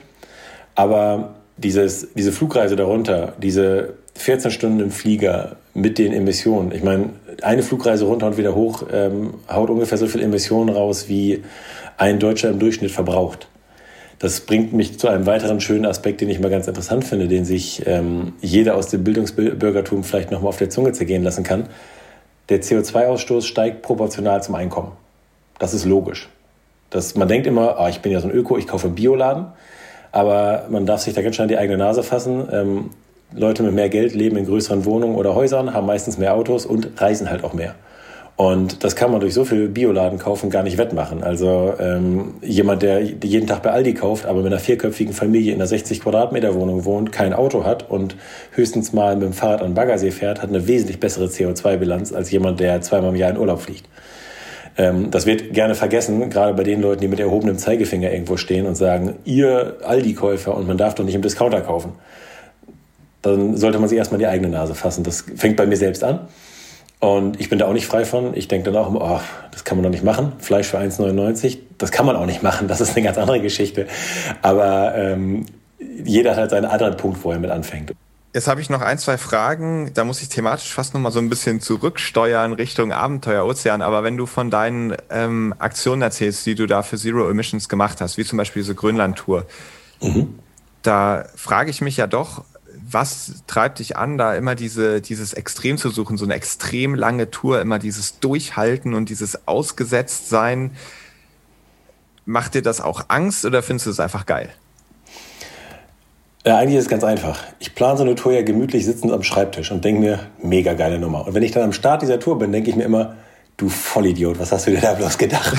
Aber dieses, diese Flugreise darunter, diese 14 Stunden im Flieger mit den Emissionen. Ich meine, eine Flugreise runter und wieder hoch ähm, haut ungefähr so viel Emissionen raus, wie ein Deutscher im Durchschnitt verbraucht. Das bringt mich zu einem weiteren schönen Aspekt, den ich mal ganz interessant finde, den sich ähm, jeder aus dem Bildungsbürgertum vielleicht nochmal auf der Zunge zergehen lassen kann. Der CO2-Ausstoß steigt proportional zum Einkommen. Das ist logisch. Das, man denkt immer, ah, ich bin ja so ein Öko, ich kaufe Bioladen. Aber man darf sich da ganz schnell die eigene Nase fassen. Ähm, Leute mit mehr Geld leben in größeren Wohnungen oder Häusern, haben meistens mehr Autos und reisen halt auch mehr. Und das kann man durch so viel Bioladen kaufen gar nicht wettmachen. Also ähm, jemand, der jeden Tag bei Aldi kauft, aber mit einer vierköpfigen Familie in einer 60 Quadratmeter Wohnung wohnt, kein Auto hat und höchstens mal mit dem Fahrrad an den Baggersee fährt, hat eine wesentlich bessere CO2-Bilanz als jemand, der zweimal im Jahr in Urlaub fliegt. Ähm, das wird gerne vergessen, gerade bei den Leuten, die mit erhobenem Zeigefinger irgendwo stehen und sagen, ihr Aldi-Käufer und man darf doch nicht im Discounter kaufen. Dann sollte man sich erstmal die eigene Nase fassen. Das fängt bei mir selbst an. Und ich bin da auch nicht frei von. Ich denke dann auch immer, oh, das kann man doch nicht machen. Fleisch für 1,99, das kann man auch nicht machen. Das ist eine ganz andere Geschichte. Aber ähm, jeder hat halt seinen anderen Punkt, wo er mit anfängt. Jetzt habe ich noch ein, zwei Fragen. Da muss ich thematisch fast noch mal so ein bisschen zurücksteuern Richtung Abenteuer Ozean. Aber wenn du von deinen ähm, Aktionen erzählst, die du da für Zero Emissions gemacht hast, wie zum Beispiel diese Grönland-Tour, Mhm. da frage ich mich ja doch, was treibt dich an, da immer diese, dieses Extrem zu suchen, so eine extrem lange Tour, immer dieses Durchhalten und dieses Ausgesetztsein. Macht dir das auch Angst oder findest du es einfach geil? Ja, eigentlich ist es ganz einfach. Ich plane so eine Tour ja gemütlich sitzend am Schreibtisch und denke mir, mega geile Nummer. Und wenn ich dann am Start dieser Tour bin, denke ich mir immer, du Vollidiot, was hast du dir da bloß gedacht?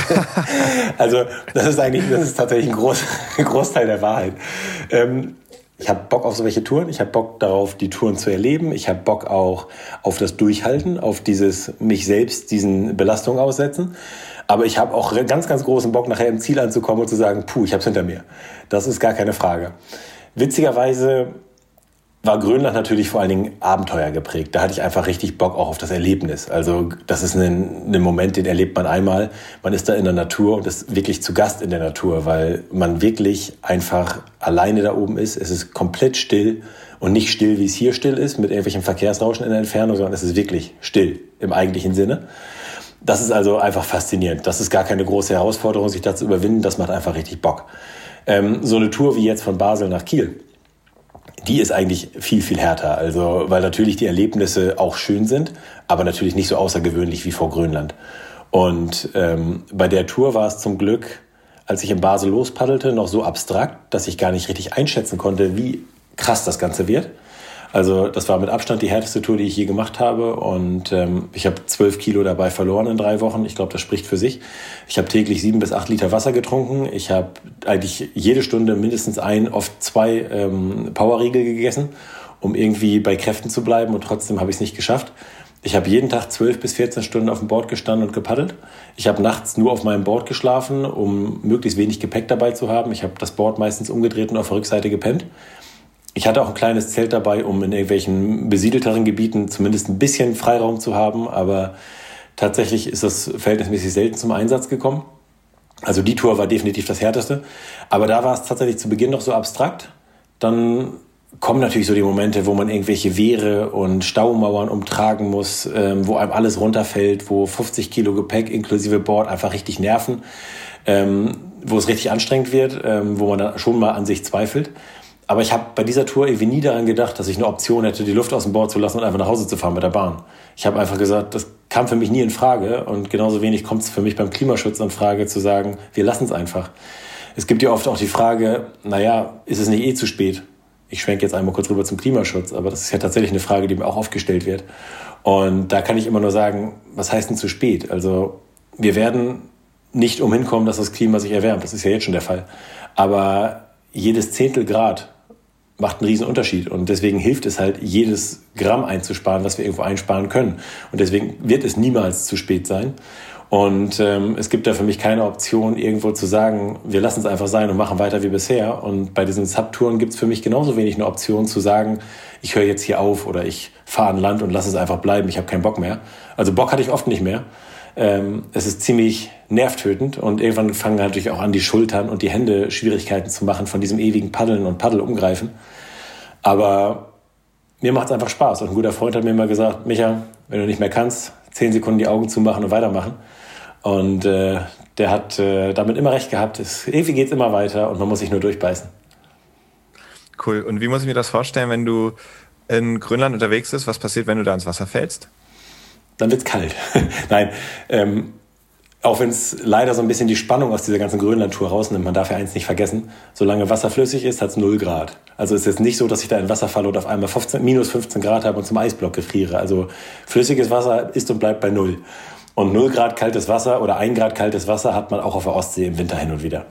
also das ist eigentlich, das ist tatsächlich ein, Groß, ein Großteil der Wahrheit. Ähm, Ich habe Bock auf solche Touren. Ich habe Bock darauf, die Touren zu erleben. Ich habe Bock auch auf das Durchhalten, auf dieses mich selbst diesen Belastungen aussetzen. Aber ich habe auch ganz, ganz großen Bock, nachher im Ziel anzukommen und zu sagen, puh, ich habe es hinter mir. Das ist gar keine Frage. Witzigerweise war Grönland natürlich vor allen Dingen Abenteuer geprägt. Da hatte ich einfach richtig Bock auch auf das Erlebnis. Also das ist ein, ein, Moment, den erlebt man einmal. Man ist da in der Natur und ist wirklich zu Gast in der Natur, weil man wirklich einfach alleine da oben ist. Es ist komplett still und nicht still, wie es hier still ist, mit irgendwelchen Verkehrsrauschen in der Entfernung, sondern es ist wirklich still im eigentlichen Sinne. Das ist also einfach faszinierend. Das ist gar keine große Herausforderung, sich da zu überwinden. Das macht einfach richtig Bock. Ähm, so eine Tour wie jetzt von Basel nach Kiel die ist eigentlich viel, viel härter. Also, weil natürlich die Erlebnisse auch schön sind, aber natürlich nicht so außergewöhnlich wie vor Grönland. Und ähm, bei der Tour war es zum Glück, als ich in Basel lospaddelte, noch so abstrakt, dass ich gar nicht richtig einschätzen konnte, wie krass das Ganze wird. Also das war mit Abstand die härteste Tour, die ich je gemacht habe. Und ähm, ich habe zwölf Kilo dabei verloren in drei Wochen. Ich glaube, das spricht für sich. Ich habe täglich sieben bis acht Liter Wasser getrunken. Ich habe eigentlich jede Stunde mindestens ein, oft zwei ähm, Powerriegel gegessen, um irgendwie bei Kräften zu bleiben. Und trotzdem habe ich es nicht geschafft. Ich habe jeden Tag zwölf bis 14 Stunden auf dem Board gestanden und gepaddelt. Ich habe nachts nur auf meinem Board geschlafen, um möglichst wenig Gepäck dabei zu haben. Ich habe das Board meistens umgedreht und auf der Rückseite gepennt. Ich hatte auch ein kleines Zelt dabei, um in irgendwelchen besiedelteren Gebieten zumindest ein bisschen Freiraum zu haben, aber tatsächlich ist das verhältnismäßig selten zum Einsatz gekommen. Also die Tour war definitiv das härteste, aber da war es tatsächlich zu Beginn noch so abstrakt. Dann kommen natürlich so die Momente, wo man irgendwelche Wehre und Staumauern umtragen muss, ähm, wo einem alles runterfällt, wo 50 Kilo Gepäck inklusive Bord einfach richtig nerven, ähm, wo es richtig anstrengend wird, ähm, wo man dann schon mal an sich zweifelt. Aber ich habe bei dieser Tour irgendwie nie daran gedacht, dass ich eine Option hätte, die Luft aus dem Bord zu lassen und einfach nach Hause zu fahren mit der Bahn. Ich habe einfach gesagt, das kam für mich nie in Frage und genauso wenig kommt es für mich beim Klimaschutz in Frage zu sagen, wir lassen es einfach. Es gibt ja oft auch die Frage, naja, ist es nicht eh zu spät? Ich schwenke jetzt einmal kurz rüber zum Klimaschutz, aber das ist ja tatsächlich eine Frage, die mir auch oft gestellt wird. Und da kann ich immer nur sagen, was heißt denn zu spät? Also wir werden nicht umhin kommen, dass das Klima sich erwärmt. Das ist ja jetzt schon der Fall. Aber jedes Zehntel Grad macht einen riesen Unterschied. Und deswegen hilft es halt, jedes Gramm einzusparen, was wir irgendwo einsparen können. Und deswegen wird es niemals zu spät sein. Und ähm, es gibt da für mich keine Option, irgendwo zu sagen, wir lassen es einfach sein und machen weiter wie bisher. Und bei diesen Subtouren gibt es für mich genauso wenig eine Option zu sagen, ich höre jetzt hier auf oder ich fahre an Land und lasse es einfach bleiben, ich habe keinen Bock mehr. Also Bock hatte ich oft nicht mehr. Ähm, es ist ziemlich nervtötend und irgendwann fangen natürlich auch an, die Schultern und die Hände Schwierigkeiten zu machen von diesem ewigen Paddeln und Paddelumgreifen. Aber mir macht es einfach Spaß. Und ein guter Freund hat mir immer gesagt, Micha, wenn du nicht mehr kannst, zehn Sekunden die Augen zumachen und weitermachen. Und äh, der hat äh, damit immer recht gehabt. Es, irgendwie geht es immer weiter und man muss sich nur durchbeißen. Cool. Und wie muss ich mir das vorstellen, wenn du in Grönland unterwegs bist? Was passiert, wenn du da ins Wasser fällst? Dann wird es kalt. Nein, ähm, auch wenn es leider so ein bisschen die Spannung aus dieser ganzen Grönland-Tour rausnimmt, man darf ja eins nicht vergessen, solange Wasser flüssig ist, hat es 0 Grad. Also es ist jetzt nicht so, dass ich da in Wasser falle und auf einmal 15, minus 15 Grad habe und zum Eisblock gefriere. Also flüssiges Wasser ist und bleibt bei 0. Und 0 Grad kaltes Wasser oder 1 Grad kaltes Wasser hat man auch auf der Ostsee im Winter hin und wieder.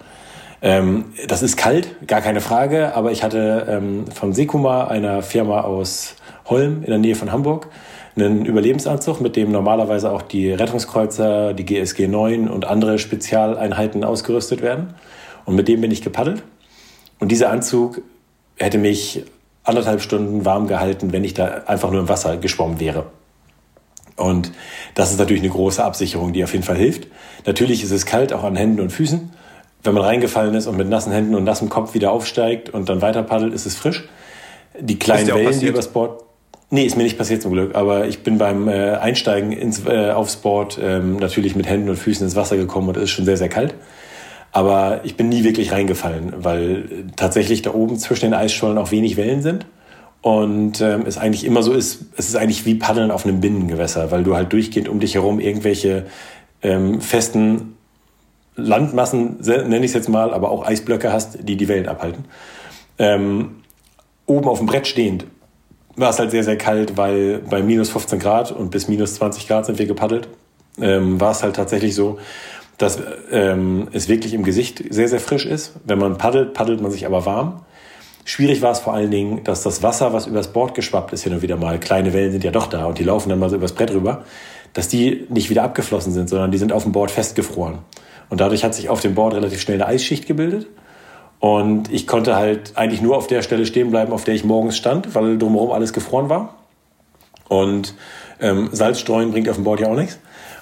Ähm, das ist kalt, gar keine Frage, aber ich hatte ähm, von Sekuma, einer Firma aus Holm in der Nähe von Hamburg, einen Überlebensanzug, mit dem normalerweise auch die Rettungskreuzer, die GSG 9 und andere Spezialeinheiten ausgerüstet werden. Und mit dem bin ich gepaddelt. Und dieser Anzug hätte mich anderthalb Stunden warm gehalten, wenn ich da einfach nur im Wasser geschwommen wäre. Und das ist natürlich eine große Absicherung, die auf jeden Fall hilft. Natürlich ist es kalt, auch an Händen und Füßen. Wenn man reingefallen ist und mit nassen Händen und nassem Kopf wieder aufsteigt und dann weiter paddelt, ist es frisch. Die kleinen Wellen, die übers Board, Nee, ist mir nicht passiert zum Glück. Aber ich bin beim äh, Einsteigen ins, äh, aufs Board ähm, natürlich mit Händen und Füßen ins Wasser gekommen und es ist schon sehr, sehr kalt. Aber ich bin nie wirklich reingefallen, weil tatsächlich da oben zwischen den Eisschollen auch wenig Wellen sind. Und ähm, es eigentlich immer so ist, es ist eigentlich wie Paddeln auf einem Binnengewässer, weil du halt durchgehend um dich herum irgendwelche ähm, festen Landmassen, nenne ich es jetzt mal, aber auch Eisblöcke hast, die die Wellen abhalten. Ähm, oben auf dem Brett stehend war es halt sehr, sehr kalt, weil bei minus 15 Grad und bis minus 20 Grad sind wir gepaddelt. Ähm, war es halt tatsächlich so, dass ähm, es wirklich im Gesicht sehr, sehr frisch ist. Wenn man paddelt, paddelt man sich aber warm. Schwierig war es vor allen Dingen, dass das Wasser, was übers Board geschwappt ist, hin und wieder mal, kleine Wellen sind ja doch da und die laufen dann mal so übers Brett rüber, dass die nicht wieder abgeflossen sind, sondern die sind auf dem Board festgefroren. Und dadurch hat sich auf dem Board relativ schnell eine Eisschicht gebildet. Und ich konnte halt eigentlich nur auf der Stelle stehen bleiben, auf der ich morgens stand, weil drumherum alles gefroren war. Und ähm, Salz streuen bringt auf dem Board ja auch nichts.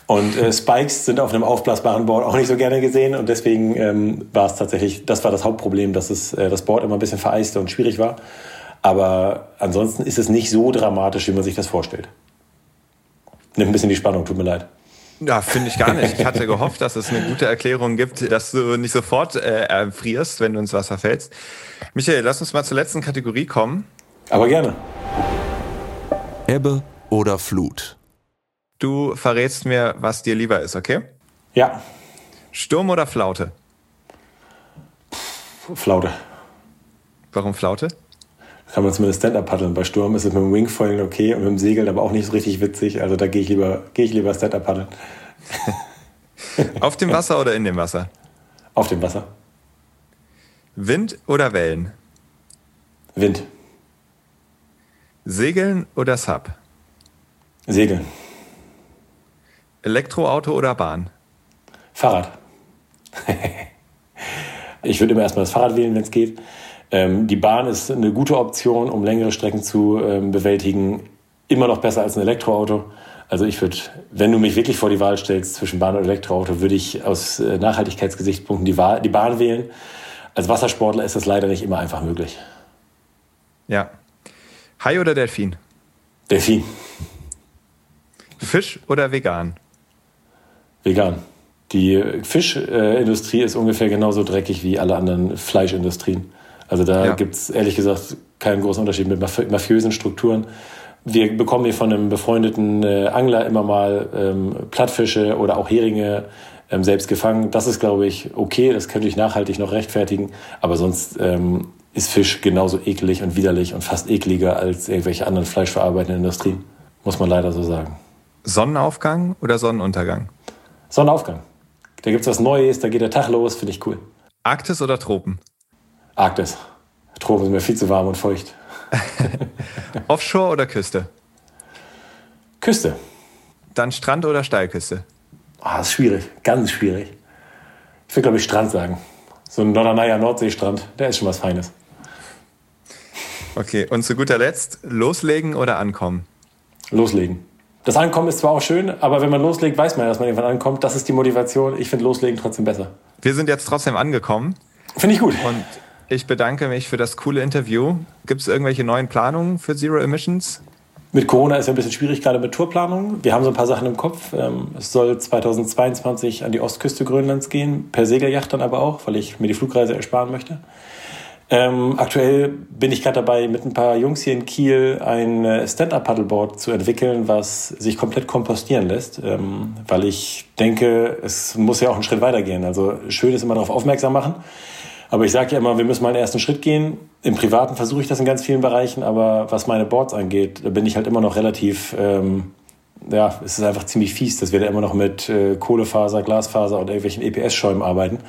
Und äh, Spikes sind auf einem aufblasbaren Board auch nicht so gerne gesehen. Und deswegen ähm, war es tatsächlich, das war das Hauptproblem, dass es, äh, das Board immer ein bisschen vereiste und schwierig war. Aber ansonsten ist es nicht so dramatisch, wie man sich das vorstellt. Nimmt ein bisschen die Spannung, tut mir leid. Ja, finde ich gar nicht. Ich hatte gehofft, dass es eine gute Erklärung gibt, dass du nicht sofort äh, erfrierst, wenn du ins Wasser fällst. Michael, lass uns mal zur letzten Kategorie kommen. Aber gerne. Ebbe oder Flut? Du verrätst mir, was dir lieber ist, okay? Ja. Sturm oder Flaute? Flaute. Warum Flaute? Kann man zumindest Stand-up paddeln. Bei Sturm ist es mit dem Wingfoiling okay und mit dem Segeln aber auch nicht so richtig witzig. Also da gehe ich lieber, gehe ich lieber Stand-up paddeln. Auf dem Wasser oder in dem Wasser? Auf dem Wasser. Wind oder Wellen? Wind. Segeln oder Sub? Segeln. Elektroauto oder Bahn? Fahrrad. ich würde immer erstmal das Fahrrad wählen, wenn es geht. Ähm, die Bahn ist eine gute Option, um längere Strecken zu ähm, bewältigen. Immer noch besser als ein Elektroauto. Also ich würde, wenn du mich wirklich vor die Wahl stellst zwischen Bahn und Elektroauto, würde ich aus äh, Nachhaltigkeitsgesichtspunkten die, Wahl, die Bahn wählen. Als Wassersportler ist das leider nicht immer einfach möglich. Ja. Hai oder Delfin? Delfin. Fisch oder vegan? Vegan. Die Fischindustrie ist ungefähr genauso dreckig wie alle anderen Fleischindustrien. Also da ja. gibt es ehrlich gesagt keinen großen Unterschied mit mafiösen Strukturen. Wir bekommen hier von einem befreundeten äh, Angler immer mal ähm, Plattfische oder auch Heringe ähm, selbst gefangen. Das ist, glaube ich, okay. Das könnte ich nachhaltig noch rechtfertigen. Aber sonst ähm, ist Fisch genauso eklig und widerlich und fast ekliger als irgendwelche anderen fleischverarbeitenden Industrien. Muss man leider so sagen. Sonnenaufgang oder Sonnenuntergang? Sonnenaufgang. Da gibt es was Neues, da geht der Tag los, finde ich cool. Arktis oder Tropen? Arktis. Tropen sind mir viel zu warm und feucht. Offshore oder Küste? Küste. Dann Strand oder Steilküste? Ah, ist schwierig, ganz schwierig. Ich würde, glaube ich, Strand sagen. So ein Norderneier Nordseestrand, der ist schon was Feines. Okay, und zu guter Letzt, loslegen oder ankommen? Loslegen. Das Ankommen ist zwar auch schön, aber wenn man loslegt, weiß man, dass man irgendwann ankommt. Das ist die Motivation. Ich finde Loslegen trotzdem besser. Wir sind jetzt trotzdem angekommen. Finde ich gut. Und ich bedanke mich für das coole Interview. Gibt es irgendwelche neuen Planungen für Zero Emissions? Mit Corona ist ja ein bisschen schwierig, gerade mit Tourplanung. Wir haben so ein paar Sachen im Kopf. Ähm, es soll 2022 an die Ostküste Grönlands gehen, per Segelyacht dann aber auch, weil ich mir die Flugreise ersparen möchte. Ähm, aktuell bin ich gerade dabei, mit ein paar Jungs hier in Kiel ein äh, Stand-Up-Paddleboard zu entwickeln, was sich komplett kompostieren lässt, ähm, weil ich denke, es muss ja auch einen Schritt weitergehen. Also schön ist immer darauf aufmerksam machen. Aber ich sage ja immer, wir müssen mal einen ersten Schritt gehen. Im Privaten versuche ich das in ganz vielen Bereichen, aber was meine Boards angeht, da bin ich halt immer noch relativ, ähm, ja, es ist einfach ziemlich fies, dass wir da immer noch mit äh, Kohlefaser, Glasfaser und irgendwelchen EPS-Schäumen arbeiten.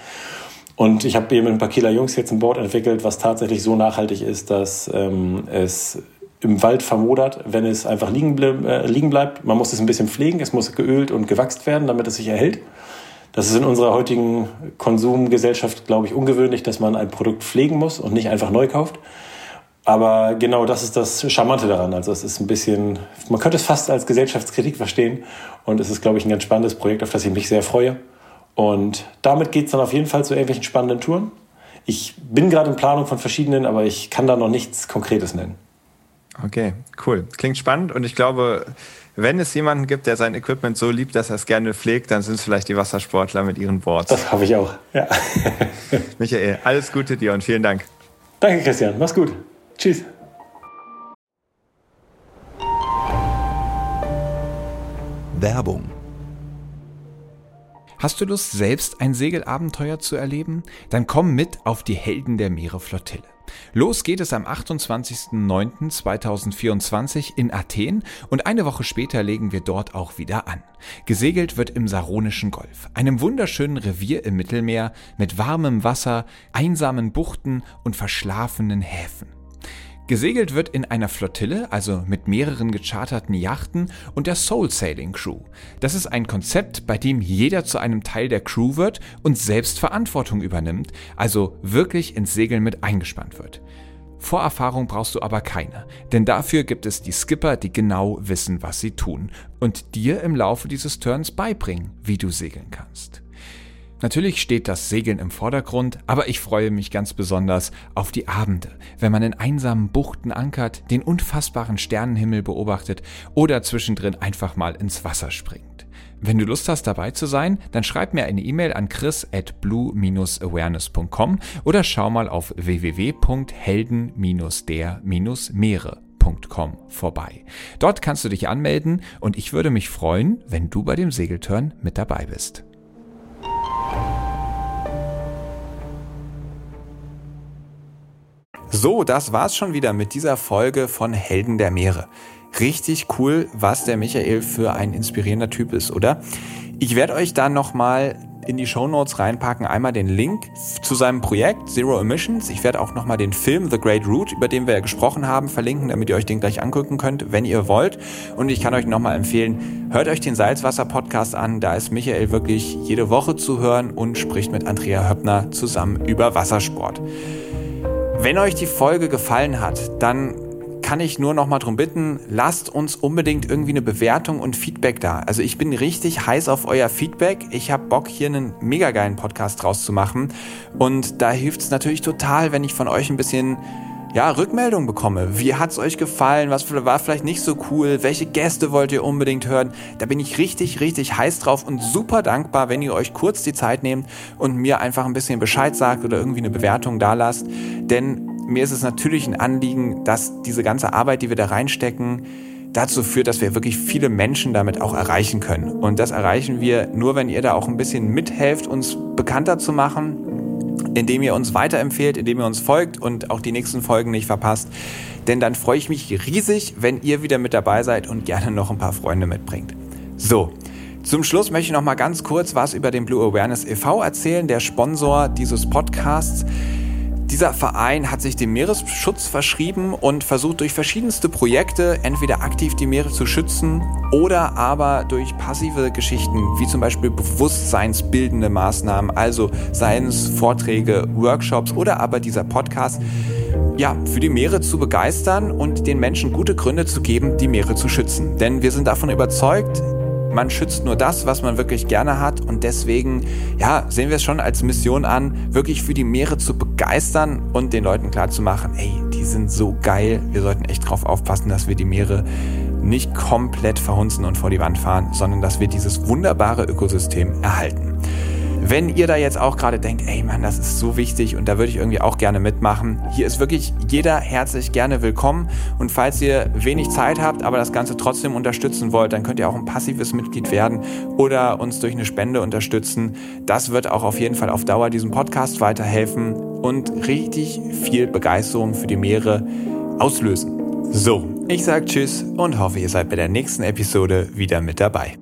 Und ich habe hier mit ein paar Kieler Jungs jetzt ein Board entwickelt, was tatsächlich so nachhaltig ist, dass ähm, es im Wald vermodert, wenn es einfach liegen, äh, liegen bleibt. Man muss es ein bisschen pflegen, es muss geölt und gewachst werden, damit es sich erhält. Das ist in unserer heutigen Konsumgesellschaft, glaube ich, ungewöhnlich, dass man ein Produkt pflegen muss und nicht einfach neu kauft. Aber genau das ist das Charmante daran. Also es ist ein bisschen, man könnte es fast als Gesellschaftskritik verstehen. Und es ist, glaube ich, ein ganz spannendes Projekt, auf das ich mich sehr freue. Und damit geht es dann auf jeden Fall zu irgendwelchen spannenden Touren. Ich bin gerade in Planung von verschiedenen, aber ich kann da noch nichts Konkretes nennen. Okay, cool. Klingt spannend und ich glaube, wenn es jemanden gibt, der sein Equipment so liebt, dass er es gerne pflegt, dann sind es vielleicht die Wassersportler mit ihren Boards. Das hoffe ich auch, ja. Michael, alles Gute dir und vielen Dank. Danke, Christian. Mach's gut. Tschüss. Werbung Hast du Lust, selbst ein Segelabenteuer zu erleben? Dann komm mit auf die Helden der Meere Flottille. Los geht es am 28.09.2024 in Athen und eine Woche später legen wir dort auch wieder an. Gesegelt wird im Saronischen Golf, einem wunderschönen Revier im Mittelmeer mit warmem Wasser, einsamen Buchten und verschlafenen Häfen. Gesegelt wird in einer Flottille, also mit mehreren gecharterten Yachten und der Soul Sailing Crew. Das ist ein Konzept, bei dem jeder zu einem Teil der Crew wird und selbst Verantwortung übernimmt, also wirklich ins Segeln mit eingespannt wird. Vorerfahrung brauchst du aber keine, denn dafür gibt es die Skipper, die genau wissen, was sie tun und dir im Laufe dieses Turns beibringen, wie du segeln kannst. Natürlich steht das Segeln im Vordergrund, aber ich freue mich ganz besonders auf die Abende, wenn man in einsamen Buchten ankert, den unfassbaren Sternenhimmel beobachtet oder zwischendrin einfach mal ins Wasser springt. Wenn du Lust hast, dabei zu sein, dann schreib mir eine E-Mail an chris at blue-awareness.com oder schau mal auf www.helden-der-meere.com vorbei. Dort kannst du dich anmelden und ich würde mich freuen, wenn du bei dem Segelturn mit dabei bist. So, das war's schon wieder mit dieser Folge von Helden der Meere. Richtig cool, was der Michael für ein inspirierender Typ ist, oder? Ich werde euch dann nochmal in die Show Notes reinpacken. Einmal den Link zu seinem Projekt Zero Emissions. Ich werde auch nochmal den Film The Great Route, über den wir ja gesprochen haben, verlinken, damit ihr euch den gleich angucken könnt, wenn ihr wollt. Und ich kann euch nochmal empfehlen, hört euch den Salzwasser-Podcast an. Da ist Michael wirklich jede Woche zu hören und spricht mit Andrea Höppner zusammen über Wassersport. Wenn euch die Folge gefallen hat, dann kann ich nur noch mal darum bitten, lasst uns unbedingt irgendwie eine Bewertung und Feedback da. Also ich bin richtig heiß auf euer Feedback. Ich habe Bock, hier einen mega geilen Podcast draus zu machen. Und da hilft es natürlich total, wenn ich von euch ein bisschen ja, Rückmeldung bekomme. Wie hat's euch gefallen? Was war vielleicht nicht so cool? Welche Gäste wollt ihr unbedingt hören? Da bin ich richtig, richtig heiß drauf und super dankbar, wenn ihr euch kurz die Zeit nehmt und mir einfach ein bisschen Bescheid sagt oder irgendwie eine Bewertung da lasst. Denn mir ist es natürlich ein Anliegen, dass diese ganze Arbeit, die wir da reinstecken, dazu führt, dass wir wirklich viele Menschen damit auch erreichen können. Und das erreichen wir nur, wenn ihr da auch ein bisschen mithelft, uns bekannter zu machen indem ihr uns weiterempfehlt, indem ihr uns folgt und auch die nächsten Folgen nicht verpasst. Denn dann freue ich mich riesig, wenn ihr wieder mit dabei seid und gerne noch ein paar Freunde mitbringt. So, zum Schluss möchte ich noch mal ganz kurz was über den Blue Awareness e.V. erzählen, der Sponsor dieses Podcasts. Dieser Verein hat sich dem Meeresschutz verschrieben und versucht durch verschiedenste Projekte entweder aktiv die Meere zu schützen oder aber durch passive Geschichten, wie zum Beispiel bewusstseinsbildende Maßnahmen, also seien es Vorträge, Workshops oder aber dieser Podcast, ja, für die Meere zu begeistern und den Menschen gute Gründe zu geben, die Meere zu schützen. Denn wir sind davon überzeugt, man schützt nur das, was man wirklich gerne hat und deswegen, ja, sehen wir es schon als Mission an, wirklich für die Meere zu begeistern und den Leuten klarzumachen, ey, die sind so geil, wir sollten echt drauf aufpassen, dass wir die Meere nicht komplett verhunzen und vor die Wand fahren, sondern dass wir dieses wunderbare Ökosystem erhalten. Wenn ihr da jetzt auch gerade denkt, ey Mann, das ist so wichtig und da würde ich irgendwie auch gerne mitmachen, hier ist wirklich jeder herzlich gerne willkommen. Und falls ihr wenig Zeit habt, aber das Ganze trotzdem unterstützen wollt, dann könnt ihr auch ein passives Mitglied werden oder uns durch eine Spende unterstützen. Das wird auch auf jeden Fall auf Dauer diesem Podcast weiterhelfen und richtig viel Begeisterung für die Meere auslösen. So, ich sage Tschüss und hoffe, ihr seid bei der nächsten Episode wieder mit dabei.